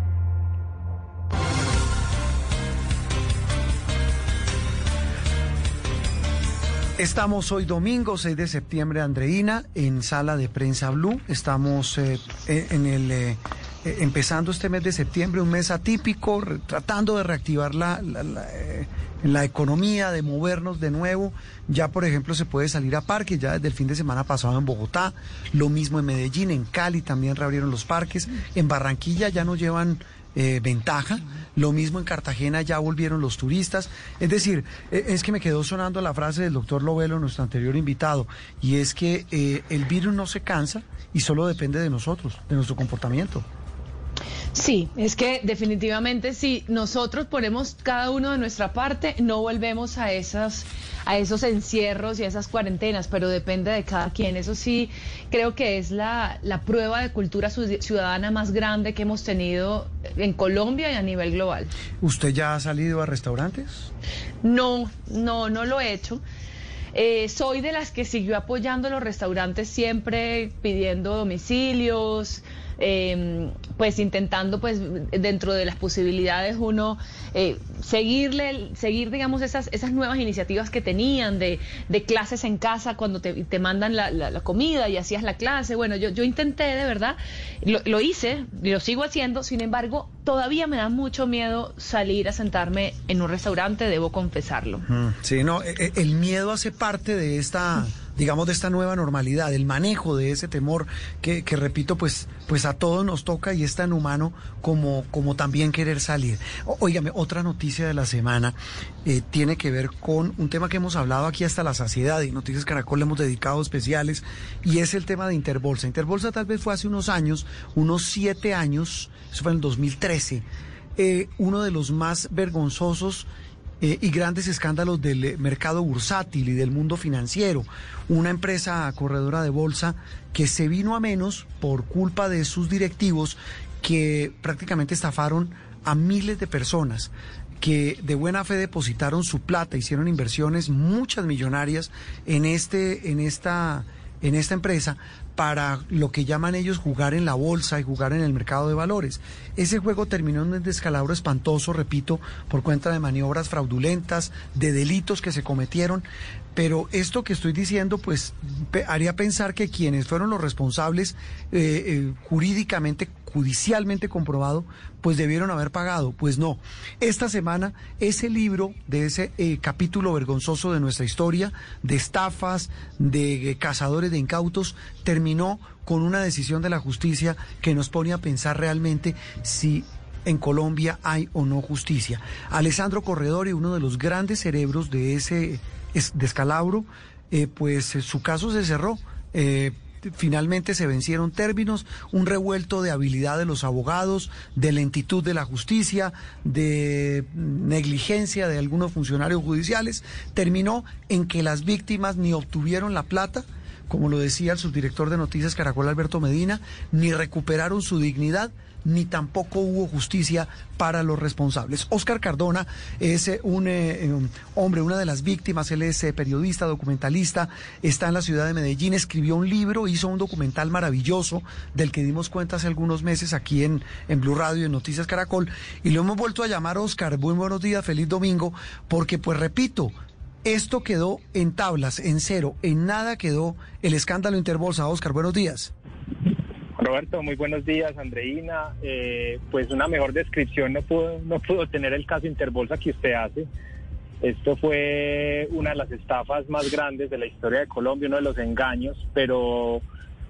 Estamos hoy domingo 6 de septiembre, Andreina, en Sala de Prensa Blue. Estamos eh, en el eh, eh, empezando este mes de septiembre, un mes atípico, tratando de reactivar la, la, eh, la economía, de movernos de nuevo. Ya, por ejemplo, se puede salir a parques, ya desde el fin de semana pasado en Bogotá, lo mismo en Medellín, en Cali también reabrieron los parques, en Barranquilla ya no llevan eh, ventaja. Lo mismo en Cartagena ya volvieron los turistas. Es decir, eh, es que me quedó sonando la frase del doctor Lovelo, nuestro anterior invitado, y es que eh, el virus no se cansa y solo depende de nosotros, de nuestro comportamiento. Sí, es que definitivamente si nosotros ponemos cada uno de nuestra parte, no volvemos a esas a esos encierros y a esas cuarentenas, pero depende de cada quien. Eso sí, creo que es la, la prueba de cultura ciud- ciudadana más grande que hemos tenido en Colombia y a nivel global. ¿Usted ya ha salido a restaurantes? No, no, no lo he hecho. Eh, soy de las que siguió apoyando los restaurantes siempre pidiendo domicilios, eh, pues intentando pues dentro de las posibilidades uno eh, seguirle, seguir digamos esas, esas nuevas iniciativas que tenían de, de clases en casa cuando te, te mandan la, la- la comida y hacías la clase. Bueno, yo, yo intenté de verdad, lo, lo hice, y lo sigo haciendo, sin embargo, todavía me da mucho miedo salir a sentarme en un restaurante, debo confesarlo. Mm, Sí, no, e- e- el miedo hace parte de esta [LAUGHS] digamos, de esta nueva normalidad, el manejo de ese temor que, que repito, pues, pues a todos nos toca y es tan humano como, como también querer salir. Óigame, otra noticia de la semana eh, tiene que ver con un tema que hemos hablado aquí hasta la saciedad y Noticias Caracol le hemos dedicado especiales y es el tema de Interbolsa. Interbolsa tal vez fue hace unos años, unos siete años, eso fue en el 2013, eh, uno de los más vergonzosos eh, y grandes escándalos del eh, mercado bursátil y del mundo financiero. Una empresa corredora de bolsa que se vino a menos por culpa de sus directivos que prácticamente estafaron a miles de personas que de buena fe depositaron su plata, hicieron inversiones muchas millonarias en este en esta en esta empresa para lo que llaman ellos jugar en la bolsa y jugar en el mercado de valores. Ese juego terminó en un descalabro espantoso, repito, por cuenta de maniobras fraudulentas, de delitos que se cometieron, pero esto que estoy diciendo, pues haría pensar que quienes fueron los responsables eh, eh, jurídicamente judicialmente comprobado, pues debieron haber pagado. Pues no. Esta semana ese libro de ese eh, capítulo vergonzoso de nuestra historia, de estafas, de cazadores de incautos, terminó con una decisión de la justicia que nos pone a pensar realmente si en Colombia hay o no justicia. Alessandro Corredori, uno de los grandes cerebros de ese descalabro, eh, pues su caso se cerró. Eh, finalmente se vencieron términos, un revuelto de habilidad de los abogados, de lentitud de la justicia, de negligencia de algunos funcionarios judiciales, terminó en que las víctimas ni obtuvieron la plata, como lo decía el subdirector de Noticias Caracol Alberto Medina, ni recuperaron su dignidad, ni tampoco hubo justicia para los responsables. Oscar Cardona es eh, un, eh, eh, hombre, una de las víctimas, él es periodista, documentalista, está en la ciudad de Medellín, escribió un libro, hizo un documental maravilloso del que dimos cuenta hace algunos meses aquí en, en Blue Radio, en Noticias Caracol, y lo hemos vuelto a llamar Oscar. Muy buenos días, feliz domingo, porque pues repito, esto quedó en tablas, en cero, en nada quedó el escándalo Interbolsa. Oscar, buenos días. Roberto, muy buenos días, Andreina. Eh, pues una mejor descripción no pudo, no pudo tener el caso Interbolsa que usted hace. Esto fue una de las estafas más grandes de la historia de Colombia, uno de los engaños, pero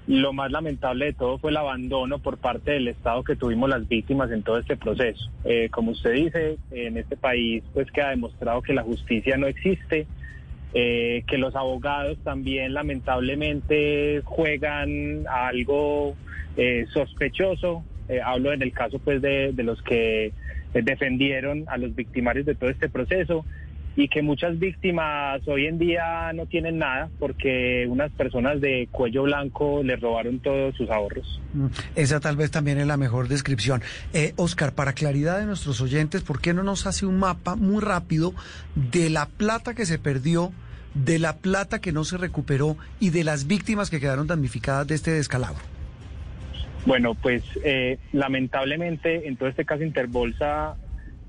lo más lamentable de todo fue el abandono por parte del Estado que tuvimos las víctimas en todo este proceso. Eh, como usted dice, en este país pues queda demostrado que la justicia no existe, eh, que los abogados también lamentablemente juegan a algo eh, sospechoso. Eh, hablo en el caso pues de, de los que defendieron a los victimarios de todo este proceso y que muchas víctimas hoy en día no tienen nada porque unas personas de cuello blanco les robaron todos sus ahorros. Mm, esa tal vez también es la mejor descripción. Eh, Oscar, para claridad de nuestros oyentes, ¿por qué no nos hace un mapa muy rápido de la plata que se perdió, de la plata que no se recuperó y de las víctimas que quedaron damnificadas de este descalabro? Bueno, pues eh, lamentablemente en todo este caso Interbolsa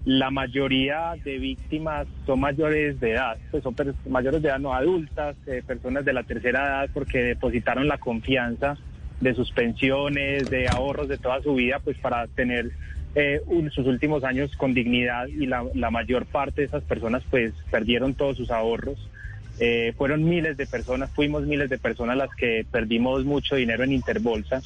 la mayoría de víctimas son mayores de edad, pues son mayores de edad no adultas, eh, personas de la tercera edad porque depositaron la confianza de sus pensiones, de ahorros de toda su vida, pues para tener eh, sus últimos años con dignidad y la, mayor parte de esas personas pues perdieron todos sus ahorros. Eh, fueron miles de personas, fuimos miles de personas las que perdimos mucho dinero en Interbolsa.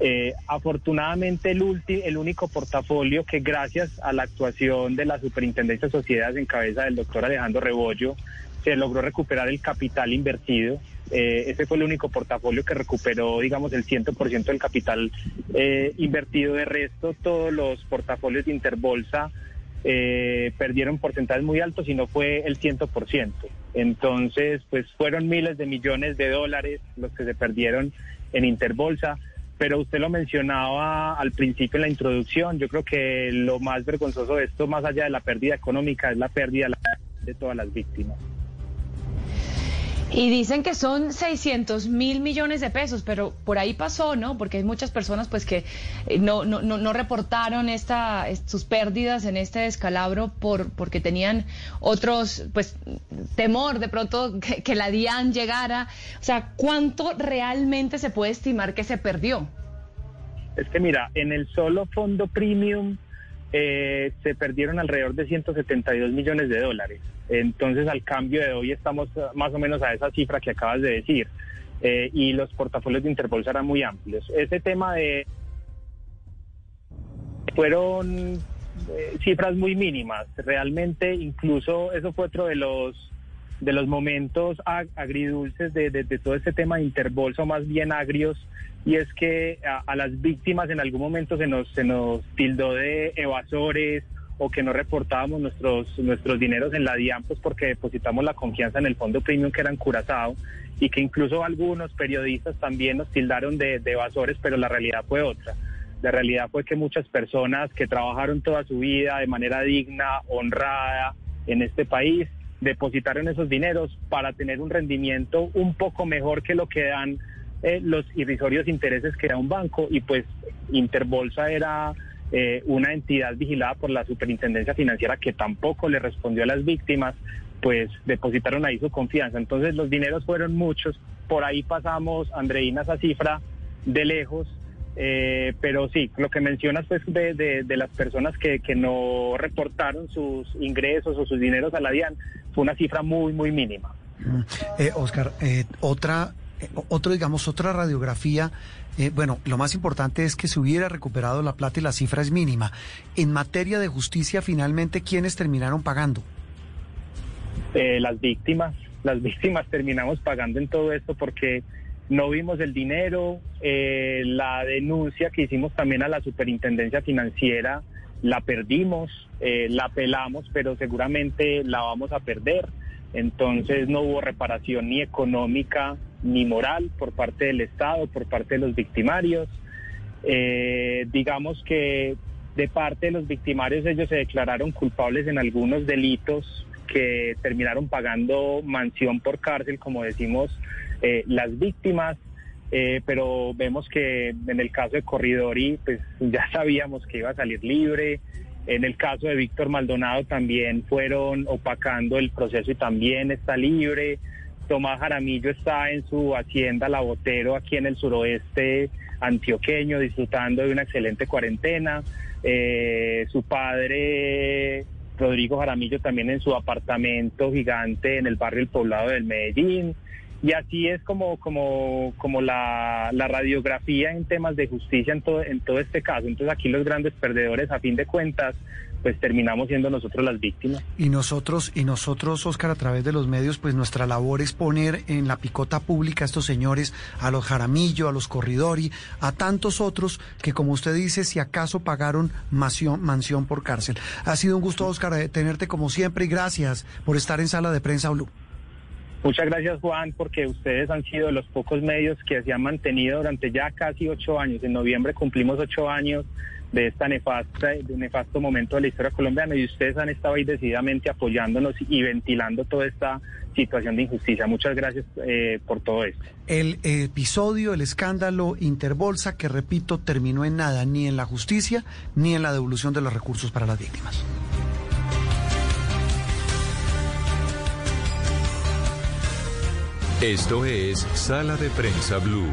Eh, afortunadamente el, el único portafolio que gracias a la actuación de la Superintendencia de Sociedades en cabeza del doctor Alejandro Rebollo se logró recuperar el capital invertido. Eh, ese fue el único portafolio que recuperó, digamos, el 100% del capital eh, invertido. De resto, todos los portafolios de Interbolsa perdieron porcentajes muy altos y no fue el 100%. Entonces, pues fueron miles de millones de dólares los que se perdieron en Interbolsa pero usted lo mencionaba al principio en la introducción, yo creo que lo más vergonzoso de esto, más allá de la pérdida económica, es la pérdida de todas las víctimas. Y dicen que son 600 mil millones de pesos, pero por ahí pasó, ¿no? Porque hay muchas personas pues que eh, no, no, no, reportaron esta, sus pérdidas en este descalabro por, porque tenían otros, pues, temor de pronto que, que la DIAN llegara. O sea, ¿cuánto realmente se puede estimar que se perdió? Es que mira, en el solo fondo premium eh, se perdieron alrededor de 172 millones de dólares. Entonces, al cambio de hoy estamos eh, más o menos a esa cifra que acabas de decir. Eh, y los portafolios de Interbolsa eran muy amplios. Ese tema de... Fueron eh, cifras muy mínimas. Realmente, incluso eso fue otro de los de los momentos ag- agridulces de, de- de todo este tema de Interbolsa, o más bien agrios, y es que a, a las víctimas en algún momento se nos, se nos tildó de evasores o que no reportábamos nuestros, nuestros dineros en la DIAN, pues porque depositamos la confianza en el fondo premium que era en Curazao, y que incluso algunos periodistas también nos tildaron de, de evasores, pero la realidad fue otra. La realidad fue que muchas personas que trabajaron toda su vida de manera digna, honrada en este país, depositaron esos dineros para tener un rendimiento un poco mejor que lo que dan eh, los irrisorios intereses que da un banco. Y pues Interbolsa era eh, una entidad vigilada por la superintendencia financiera que tampoco le respondió a las víctimas, pues depositaron ahí su confianza. Entonces los dineros fueron muchos, por ahí pasamos, Andreina, esa cifra de lejos, eh, pero sí, lo que mencionas pues de, de- de las personas que, que no reportaron sus ingresos o sus dineros a la DIAN fue una cifra muy, muy mínima. Eh, Oscar, eh, otra, eh, otro, digamos, otra radiografía. eh, bueno, lo más importante es que se hubiera recuperado la plata y la cifra es mínima. En materia de justicia, finalmente, ¿quiénes terminaron pagando? eh, las víctimas. Las [LAUGHS] víctimas terminamos pagando en todo esto porque no vimos el dinero. eh, la denuncia que hicimos también a la superintendencia financiera la perdimos, eh, la apelamos, pero seguramente la vamos a perder. Entonces no hubo reparación ni económica ni moral por parte del Estado, por parte de los victimarios. Eh, digamos que de parte de los victimarios ellos se declararon culpables en algunos delitos que terminaron pagando mansión por cárcel, como decimos eh, las víctimas, eh, pero vemos que en el caso de Corridori, pues ya sabíamos que iba a salir libre. En el caso de Víctor Maldonado también fueron opacando el proceso y también está libre. Tomás Jaramillo está en su hacienda La Botero aquí en el suroeste antioqueño disfrutando de una excelente cuarentena. Eh, su padre Rodrigo Jaramillo también en su apartamento gigante en el barrio El Poblado del Medellín. Y así es como, como, como la, la radiografía en temas de justicia en todo, en todo este caso. Entonces aquí los grandes perdedores, a fin de cuentas, pues terminamos siendo nosotros las víctimas. Y nosotros, y nosotros, Oscar, a través de los medios, pues nuestra labor es poner en la picota pública a estos señores, a los Jaramillo, a los Corridori, a tantos otros que, como usted dice, si acaso pagaron mansión, mansión por cárcel. Ha sido un gusto, Oscar, eh, tenerte como siempre y gracias por estar en Sala de Prensa Blue. Muchas gracias Juan, porque ustedes han sido los pocos medios que se han mantenido durante ya casi ocho años. En noviembre cumplimos ocho años de esta nefasta, de nefasto momento de la historia colombiana y ustedes han estado ahí decididamente apoyándonos y ventilando toda esta situación de injusticia. Muchas gracias eh, por todo esto. El episodio, el escándalo Interbolsa, que repito, terminó en nada, ni en la justicia, ni en la devolución de los recursos para las víctimas. Esto es Sala de Prensa Blue.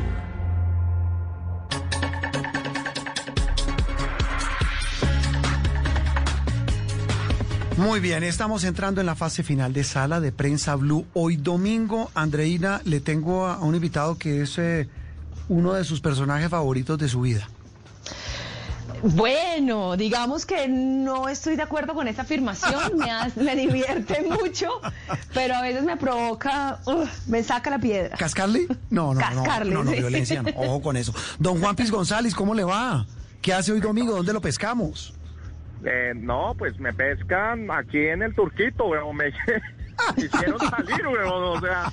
Muy bien, estamos entrando en la fase final de Sala de Prensa Blue. Hoy domingo, Andreina, le tengo a un invitado que es eh, uno de sus personajes favoritos de su vida. Bueno, digamos que no estoy de acuerdo con esta afirmación, me, ha- [LAUGHS] me divierte mucho, pero a veces me provoca, ugh, me saca la piedra. ¿Cascarle? No, no, Cascarle, no, no, no, sí. violencia, no. Ojo con eso. Don Juan Piz González, ¿cómo le va? ¿Qué hace hoy domingo? ¿Dónde lo pescamos? Eh, no, pues me pescan aquí en el Turquito, weón. Me [LAUGHS] hicieron salir, weón. O sea,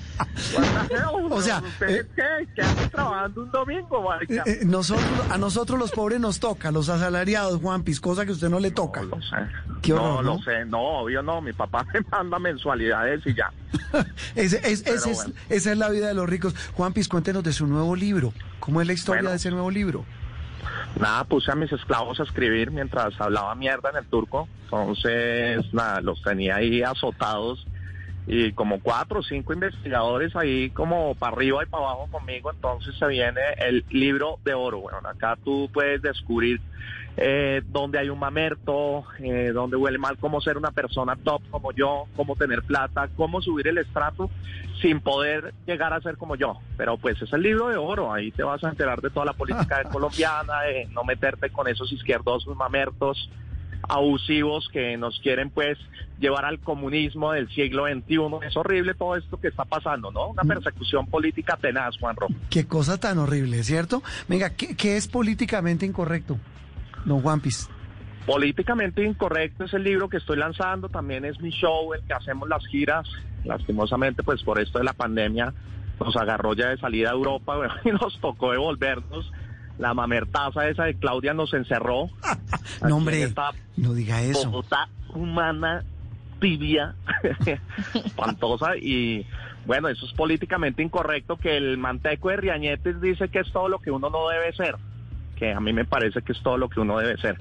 [LAUGHS] O sea? ¿ustedes qué? ¿Qué hacen trabajando un domingo, marica? Eh, eh, nosotros, a nosotros los pobres nos toca, los asalariados, Juan Piz, cosa que a usted no le toca. Qué no, lo ¿no? sé, no, obvio no. Mi papá [LAUGHS] me manda mensualidades y ya. [LAUGHS] Es- es- bueno. esa es la vida de los ricos. Juan Piz, cuéntenos de su nuevo libro. ¿Cómo es la historia Bueno. de ese nuevo libro? Nada, puse a mis esclavos a escribir mientras hablaba mierda en el turco. Entonces, nada, los tenía ahí azotados y como cuatro o cinco investigadores ahí como para arriba y para abajo conmigo, entonces se viene el libro de oro. Bueno, acá tú puedes descubrir eh, dónde hay un mamerto, eh, dónde huele mal, cómo ser una persona top como yo, cómo tener plata, cómo subir el estrato sin poder llegar a ser como yo. Pero pues es el libro de oro, ahí te vas a enterar de toda la política [LAUGHS] colombiana, de no meterte con esos izquierdosos mamertos abusivos que nos quieren pues llevar al comunismo del siglo XXI. Es horrible todo esto que está pasando, ¿no? Una persecución política tenaz, Juan Rojo. Qué cosa tan horrible, ¿cierto? Venga, ¿qué, qué es políticamente incorrecto, don Juan Piz? Políticamente incorrecto es el libro que estoy lanzando, también es mi show, el que hacemos las giras. Lastimosamente, pues por esto de la pandemia nos agarró ya de salida a Europa bueno, [LAUGHS] y nos tocó devolvernos. La mamertaza esa de Claudia nos encerró. [LAUGHS] No, hombre, no diga eso. Bogotá humana, tibia, [LAUGHS] espantosa y bueno, eso es políticamente incorrecto que el manteco de Riañetes dice que es todo lo que uno no debe ser, que a mí me parece que es todo lo que uno debe ser.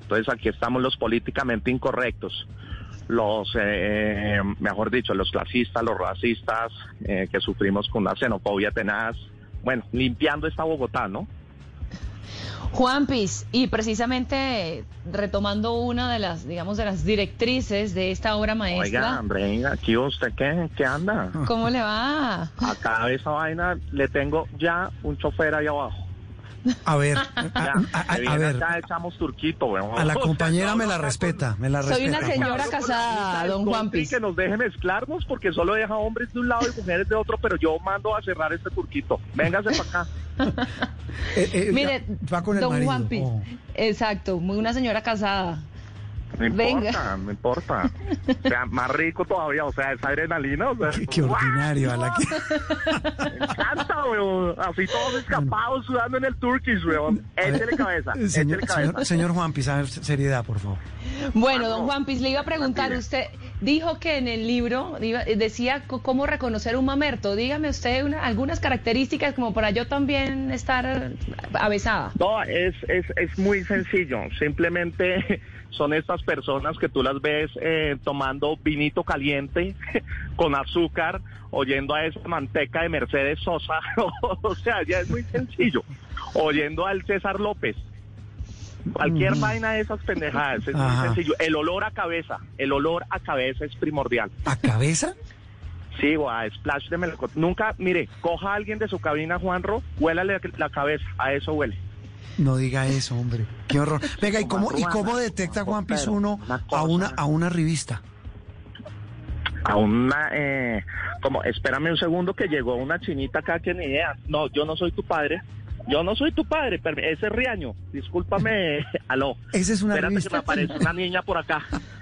Entonces aquí estamos los políticamente incorrectos, los, eh, mejor dicho, los clasistas, los racistas, eh, que sufrimos con una xenofobia tenaz, bueno, limpiando esta Bogotá, ¿no? Juan Piz, y precisamente retomando una de las, digamos, de las directrices de esta obra maestra. Oiga, Andrea, aquí usted qué, qué anda? ¿Cómo le va? A cada esa vaina le tengo ya un chofer ahí abajo. A ver, [LAUGHS] Ya, a, a- que a viene ver, acá, echamos turquito, a la compañera me la respeta, me la Soy respeta. una Juan. señora casada, don Juan Piz. que nos deje mezclarnos porque solo deja hombres de un lado y mujeres de otro, pero yo mando a cerrar este turquito. Véngase para acá. [LAUGHS] Eh, eh, Mire, va con el don marido. Juan Piz, Oh. exacto, muy una señora casada. No importa, no importa. O sea, más rico todavía, o sea, esa adrenalina. O sea, Qué, qué ordinario, a la que... Me encanta, weón. Así todos escapados sudando en el Turkish, weón. Échele cabeza, Eh, Señor, échele cabeza. señor, señor Juan Piz, a ver, seriedad, por favor. Bueno, don Juan Piz, le iba a preguntar, usted dijo que en el libro decía cómo reconocer un mamerto. Dígame usted una- algunas características como para yo también estar avesada. No, es, es, es muy sencillo. Simplemente [LAUGHS] son estas personas que tú las ves eh, tomando vinito caliente [LAUGHS] con azúcar, oyendo a esa manteca de Mercedes Sosa. [LAUGHS] o sea, ya es muy sencillo. Oyendo al César López. Cualquier Ujú. vaina de esas pendejadas, es muy sencillo. El olor a cabeza, el olor a cabeza es primordial. ¿A cabeza? Sí, guau, splash de melocotón. Nunca, mire, coja a alguien de su cabina, Juanro, huélale la cabeza, a eso huele. No diga eso, hombre. Qué horror. Venga, ¿y cómo, ¿y cómo detecta Juan Piz uno a una, a una revista? A una, eh, como, espérame un segundo que llegó una chinita acá que ni idea. No, yo no soy tu padre. Yo no soy tu padre, ese es Riaño. Discúlpame, [LAUGHS] aló. Esa es una Espérate que me aparece una niña por acá. [LAUGHS]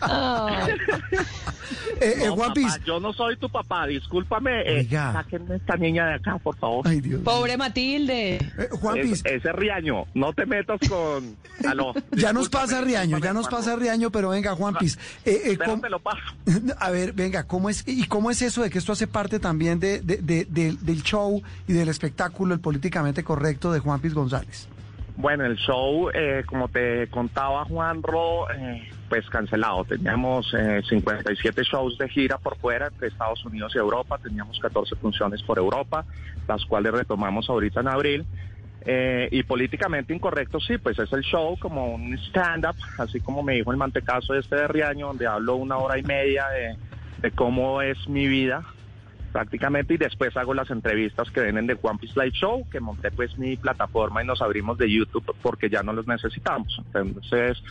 Eh, eh, No, Juan papá, Piz. yo no soy tu papá, discúlpame. Eh, Oiga. sáquenme esta niña de acá, por favor. Ay, Dios. Pobre Matilde. Eh, Juan Es- ese Riaño, no te metas con... [LAUGHS] Aló. ya nos pasa Riaño, ya nos pasa Riaño, pero venga, Juan Piz. eh, eh, ¿cómo- lo paso. [LAUGHS] A ver, venga, ¿cómo es y cómo es eso de que esto hace parte también de, de- de- del- del show y del espectáculo, el políticamente correcto de Juan Piz González? Bueno, el show, eh, como te contaba Juan Ro, eh, pues cancelado. Teníamos eh, 57 shows de gira por fuera, entre Estados Unidos y Europa. Teníamos 14 funciones por Europa, las cuales retomamos ahorita en abril. Eh, y políticamente incorrecto, sí, pues es el show como un stand-up, así como me dijo el mantecazo este de Riaño, donde hablo una hora y media de cómo es mi vida prácticamente y después hago las entrevistas que vienen de One Piece Live Show, que monté pues mi plataforma y nos abrimos de YouTube porque ya no los necesitamos. Entonces,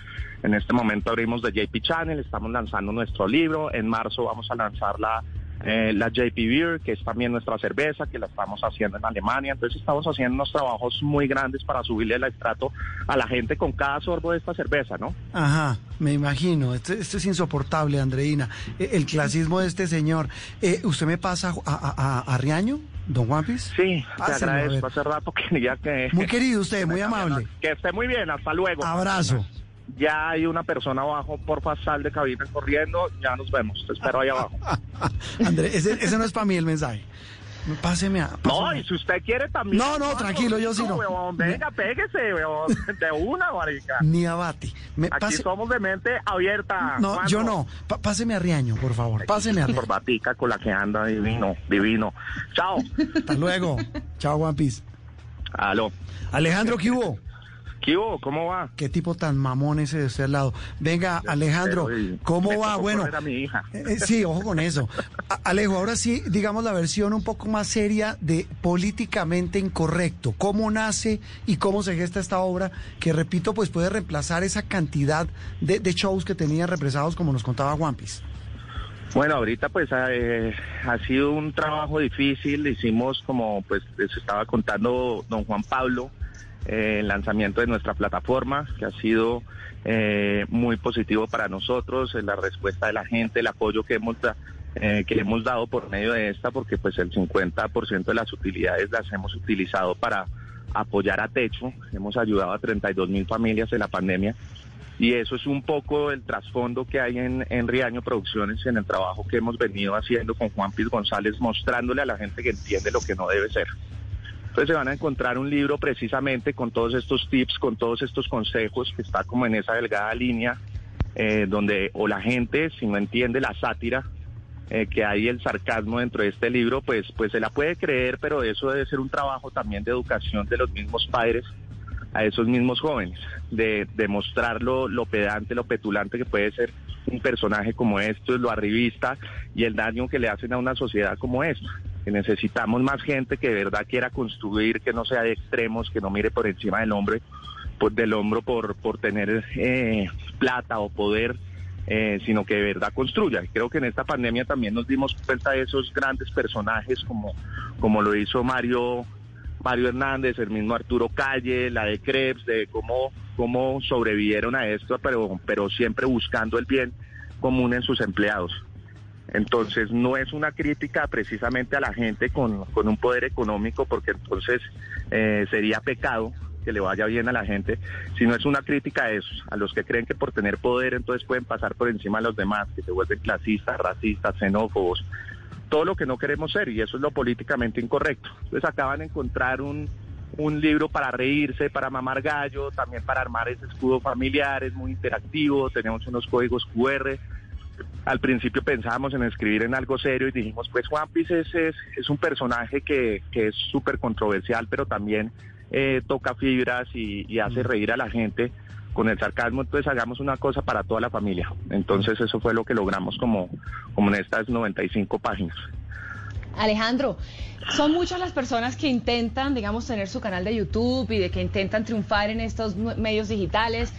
en este momento abrimos de JP Channel, estamos lanzando nuestro libro, en marzo vamos a lanzar la, eh, la JP Beer, que es también nuestra cerveza, que la estamos haciendo en Alemania. Entonces estamos haciendo unos trabajos muy grandes para subirle el estrato a la gente con cada sorbo de esta cerveza, ¿no? Ajá, me imagino. Esto, esto es insoportable, Andreina. Eh, El clasismo de este señor. Eh, ¿Usted me pasa a, a- a- a Riaño, don Juan Piz? Sí, te agradezco. Hace rato quería que... Muy querido usted, muy [LAUGHS] amable. Que esté muy bien, hasta luego. Abrazo. Ya hay una persona abajo, porfa, sal de cabina corriendo, ya nos vemos, te espero ahí abajo. [LAUGHS] André, ese, ese no es para mí el mensaje. Páseme a... No, y si usted quiere también. No, no, tranquilo, yo sí no. venga, pégese, huevón, [LAUGHS] de una, marica. Ni abate. Me, Aquí pase- somos de mente abierta. No, yo no. Páseme a Riaño, por favor. Páseme a Riaño. Corbatica con la que anda divino, divino. Chao. Hasta luego. Chao, One Piece. Aló. Alejandro, ¿qué hubo? ¿Qué hubo? ¿Cómo va? Qué tipo tan mamón ese de usted al lado. Venga, Alejandro, ¿cómo va? Bueno, a mi hija. eh, eh, sí, ojo con eso. Alejo, ahora sí, digamos la versión un poco más seria de políticamente incorrecto. ¿Cómo nace y cómo se gesta esta obra que, repito, pues puede reemplazar esa cantidad de, de shows que tenían represados, como nos contaba One Piece? Bueno, ahorita pues eh, ha sido un trabajo difícil. Hicimos como pues les estaba contando don Juan Pablo el lanzamiento de nuestra plataforma, que ha sido eh, muy positivo para nosotros, eh, la respuesta de la gente, el apoyo que hemos eh, que hemos dado por medio de esta, porque pues el 50% de las utilidades las hemos utilizado para apoyar a Techo. Hemos ayudado a 32 mil familias en la pandemia. Y eso es un poco el trasfondo que hay en, en Riaño Producciones, en el trabajo que hemos venido haciendo con Juan Piz González, mostrándole a la gente que entiende lo que no debe ser. Entonces se van a encontrar un libro precisamente con todos estos tips, con todos estos consejos, que está como en esa delgada línea, eh, donde o la gente, si no entiende la sátira, eh, que hay el sarcasmo dentro de este libro, pues, pues se la puede creer, pero eso debe ser un trabajo también de educación de los mismos padres a esos mismos jóvenes, de, de mostrar lo, lo pedante, lo petulante que puede ser un personaje como esto, lo arribista y el daño que le hacen a una sociedad como esta. Que necesitamos más gente que de verdad quiera construir, que no sea de extremos, que no mire por encima del hombre, por, del hombro por, por tener eh, plata o poder, eh, sino que de verdad construya. Creo que en esta pandemia también nos dimos cuenta de esos grandes personajes como, como lo hizo Mario Mario Hernández, el mismo Arturo Calle, la de Krebs, de cómo, cómo sobrevivieron a esto, pero, pero siempre buscando el bien común en sus empleados. Entonces no es una crítica precisamente a la gente con, con un poder económico, porque entonces eh, sería pecado que le vaya bien a la gente, sino es una crítica a esos, a los que creen que por tener poder entonces pueden pasar por encima de los demás, que se vuelven clasistas, racistas, xenófobos, todo lo que no queremos ser y eso es lo políticamente incorrecto. Entonces acaban de encontrar un, un libro para reírse, para mamar gallo, también para armar ese escudo familiar, es muy interactivo, tenemos unos códigos QR. Al principio pensábamos en escribir en algo serio y dijimos, pues Juan Piece es, es, es un personaje que, que es súper controversial, pero también eh, toca fibras y, y hace reír a la gente con el sarcasmo, entonces hagamos una cosa para toda la familia. Entonces eso fue lo que logramos como, como en estas 95 páginas. Alejandro, son muchas las personas que intentan, digamos, tener su canal de YouTube y de que intentan triunfar en estos medios digitales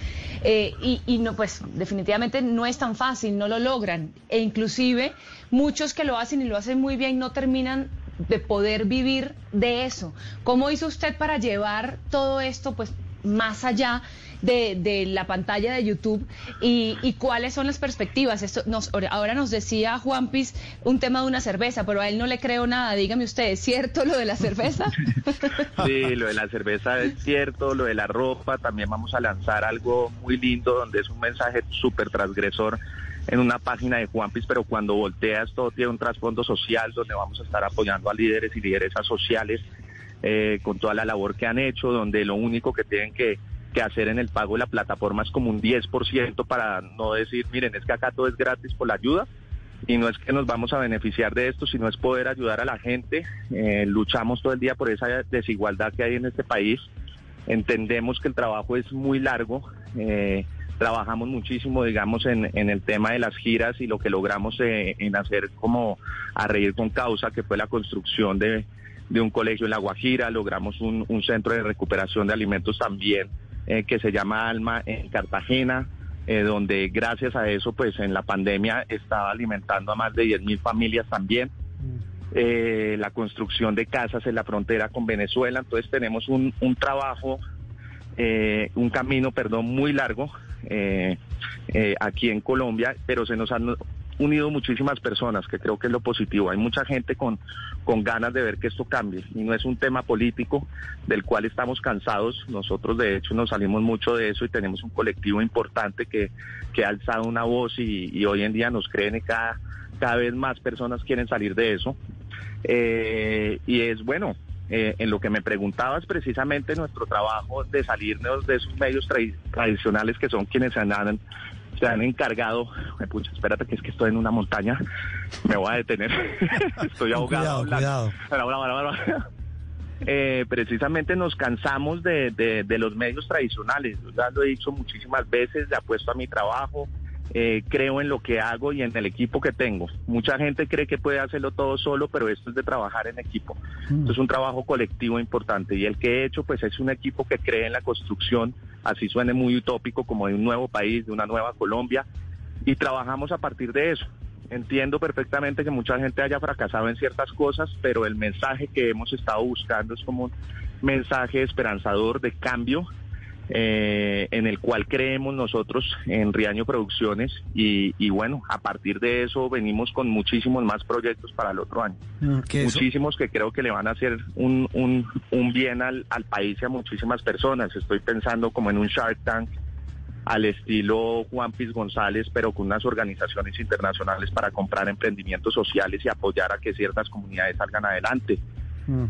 eh, y, y no, pues definitivamente no es tan fácil, no lo logran e inclusive muchos que lo hacen y lo hacen muy bien no terminan de poder vivir de eso. ¿Cómo hizo usted para llevar todo esto, pues, más allá de, de la pantalla de YouTube y, y cuáles son las perspectivas. Esto nos, ahora nos decía Juan Piz un tema de una cerveza, pero a él no le creo nada. Dígame usted, ¿es cierto lo de la cerveza? [LAUGHS] Sí, lo de la cerveza es cierto, lo de la ropa, también vamos a lanzar algo muy lindo donde es un mensaje súper transgresor en una página de Juan Piz, pero cuando volteas todo tiene un trasfondo social donde vamos a estar apoyando a líderes y lideresas sociales eh, con toda la labor que han hecho, donde lo único que tienen que, que hacer en el pago de la plataforma es como un 10% para no decir, miren, es que acá todo es gratis por la ayuda y no es que nos vamos a beneficiar de esto, sino es poder ayudar a la gente. Eh, luchamos todo el día por esa desigualdad que hay en este país. Entendemos que el trabajo es muy largo. Eh, trabajamos muchísimo, digamos, en, el tema de las giras y lo que logramos eh, en hacer como a reír con causa, que fue la construcción de, de un colegio en La Guajira. Logramos un, un centro de recuperación de alimentos también eh, que se llama Alma en Cartagena. Eh, donde gracias a eso, pues en la pandemia estaba alimentando a más de 10 mil familias también. Eh, la construcción de casas en la frontera con Venezuela. Entonces tenemos un, un trabajo, eh, un camino, perdón, muy largo eh, aquí en Colombia, pero se nos han unido muchísimas personas, que creo que es lo positivo. Hay mucha gente con, con ganas de ver que esto cambie y no es un tema político del cual estamos cansados. Nosotros de hecho nos salimos mucho de eso y tenemos un colectivo importante que, que ha alzado una voz y, hoy en día nos creen y cada, cada vez más personas quieren salir de eso. Eh, y es bueno, eh, en lo que me preguntabas precisamente nuestro trabajo de salirnos de esos medios tra- tradicionales que son quienes se han, se han encargado. Ay, pucha, espérate que es que estoy en una montaña, me voy a detener, [LAUGHS] estoy ahogado. Cuidado. [LAUGHS] Eh, precisamente nos cansamos de, de- de los medios tradicionales. Ya lo he dicho muchísimas veces, le apuesto a mi trabajo, eh, creo en lo que hago y en el equipo que tengo. Mucha gente cree que puede hacerlo todo solo, pero esto es de trabajar en equipo. Esto es un trabajo colectivo importante y el que he hecho pues es un equipo que cree en la construcción, así suene muy utópico, como de un nuevo país, de una nueva Colombia y trabajamos a partir de eso. Entiendo perfectamente que mucha gente haya fracasado en ciertas cosas, pero el mensaje que hemos estado buscando es como un mensaje esperanzador de cambio eh, en el cual creemos nosotros en Riaño Producciones y, y bueno, a partir de eso venimos con muchísimos más proyectos para el otro año. Eso- Muchísimos que creo que le van a hacer un, un, un bien al, al país y a muchísimas personas. Estoy pensando como en un Shark Tank al estilo Juan Piz González, pero con unas organizaciones internacionales para comprar emprendimientos sociales y apoyar a que ciertas comunidades salgan adelante.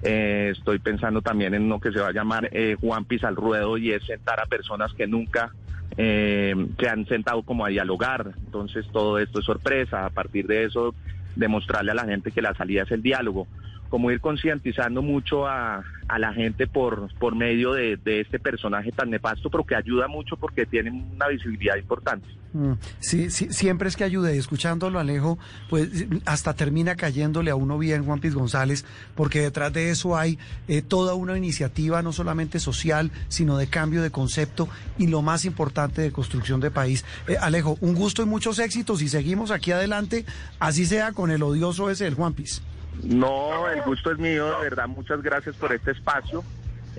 Eh, estoy pensando también en lo que se va a llamar eh, Juan al ruedo y es sentar a personas que nunca eh, se han sentado como a dialogar. Entonces todo esto es sorpresa. A partir de eso, demostrarle a la gente que la salida es el diálogo. Como ir concientizando mucho a, a la gente por, por medio de, de este personaje tan nefasto, pero que ayuda mucho porque tiene una visibilidad importante. Mm, Sí, sí, siempre es que ayude. Escuchándolo, Alejo, pues hasta termina cayéndole a uno bien Juan Piz González, porque detrás de eso hay eh, toda una iniciativa, no solamente social, sino de cambio de concepto y lo más importante de construcción de país. Eh, Alejo, un gusto y muchos éxitos y seguimos aquí adelante, así sea con el odioso ese del Juan Piz. No, el gusto es mío, de verdad, muchas gracias por este espacio.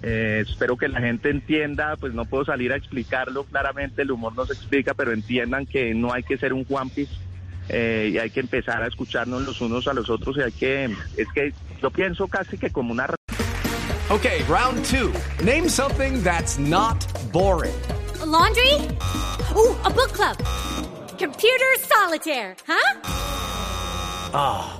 Eh, espero que la gente entienda, pues no puedo salir a explicarlo claramente, el humor no se explica, pero entiendan que no hay que ser un Juanpis eh, y hay que empezar a escucharnos los unos a los otros y hay que, es que yo pienso casi que como una Okay, round two. Name something that's not boring. A laundry? Ooh, a book club. Computer solitaire, huh? Ah,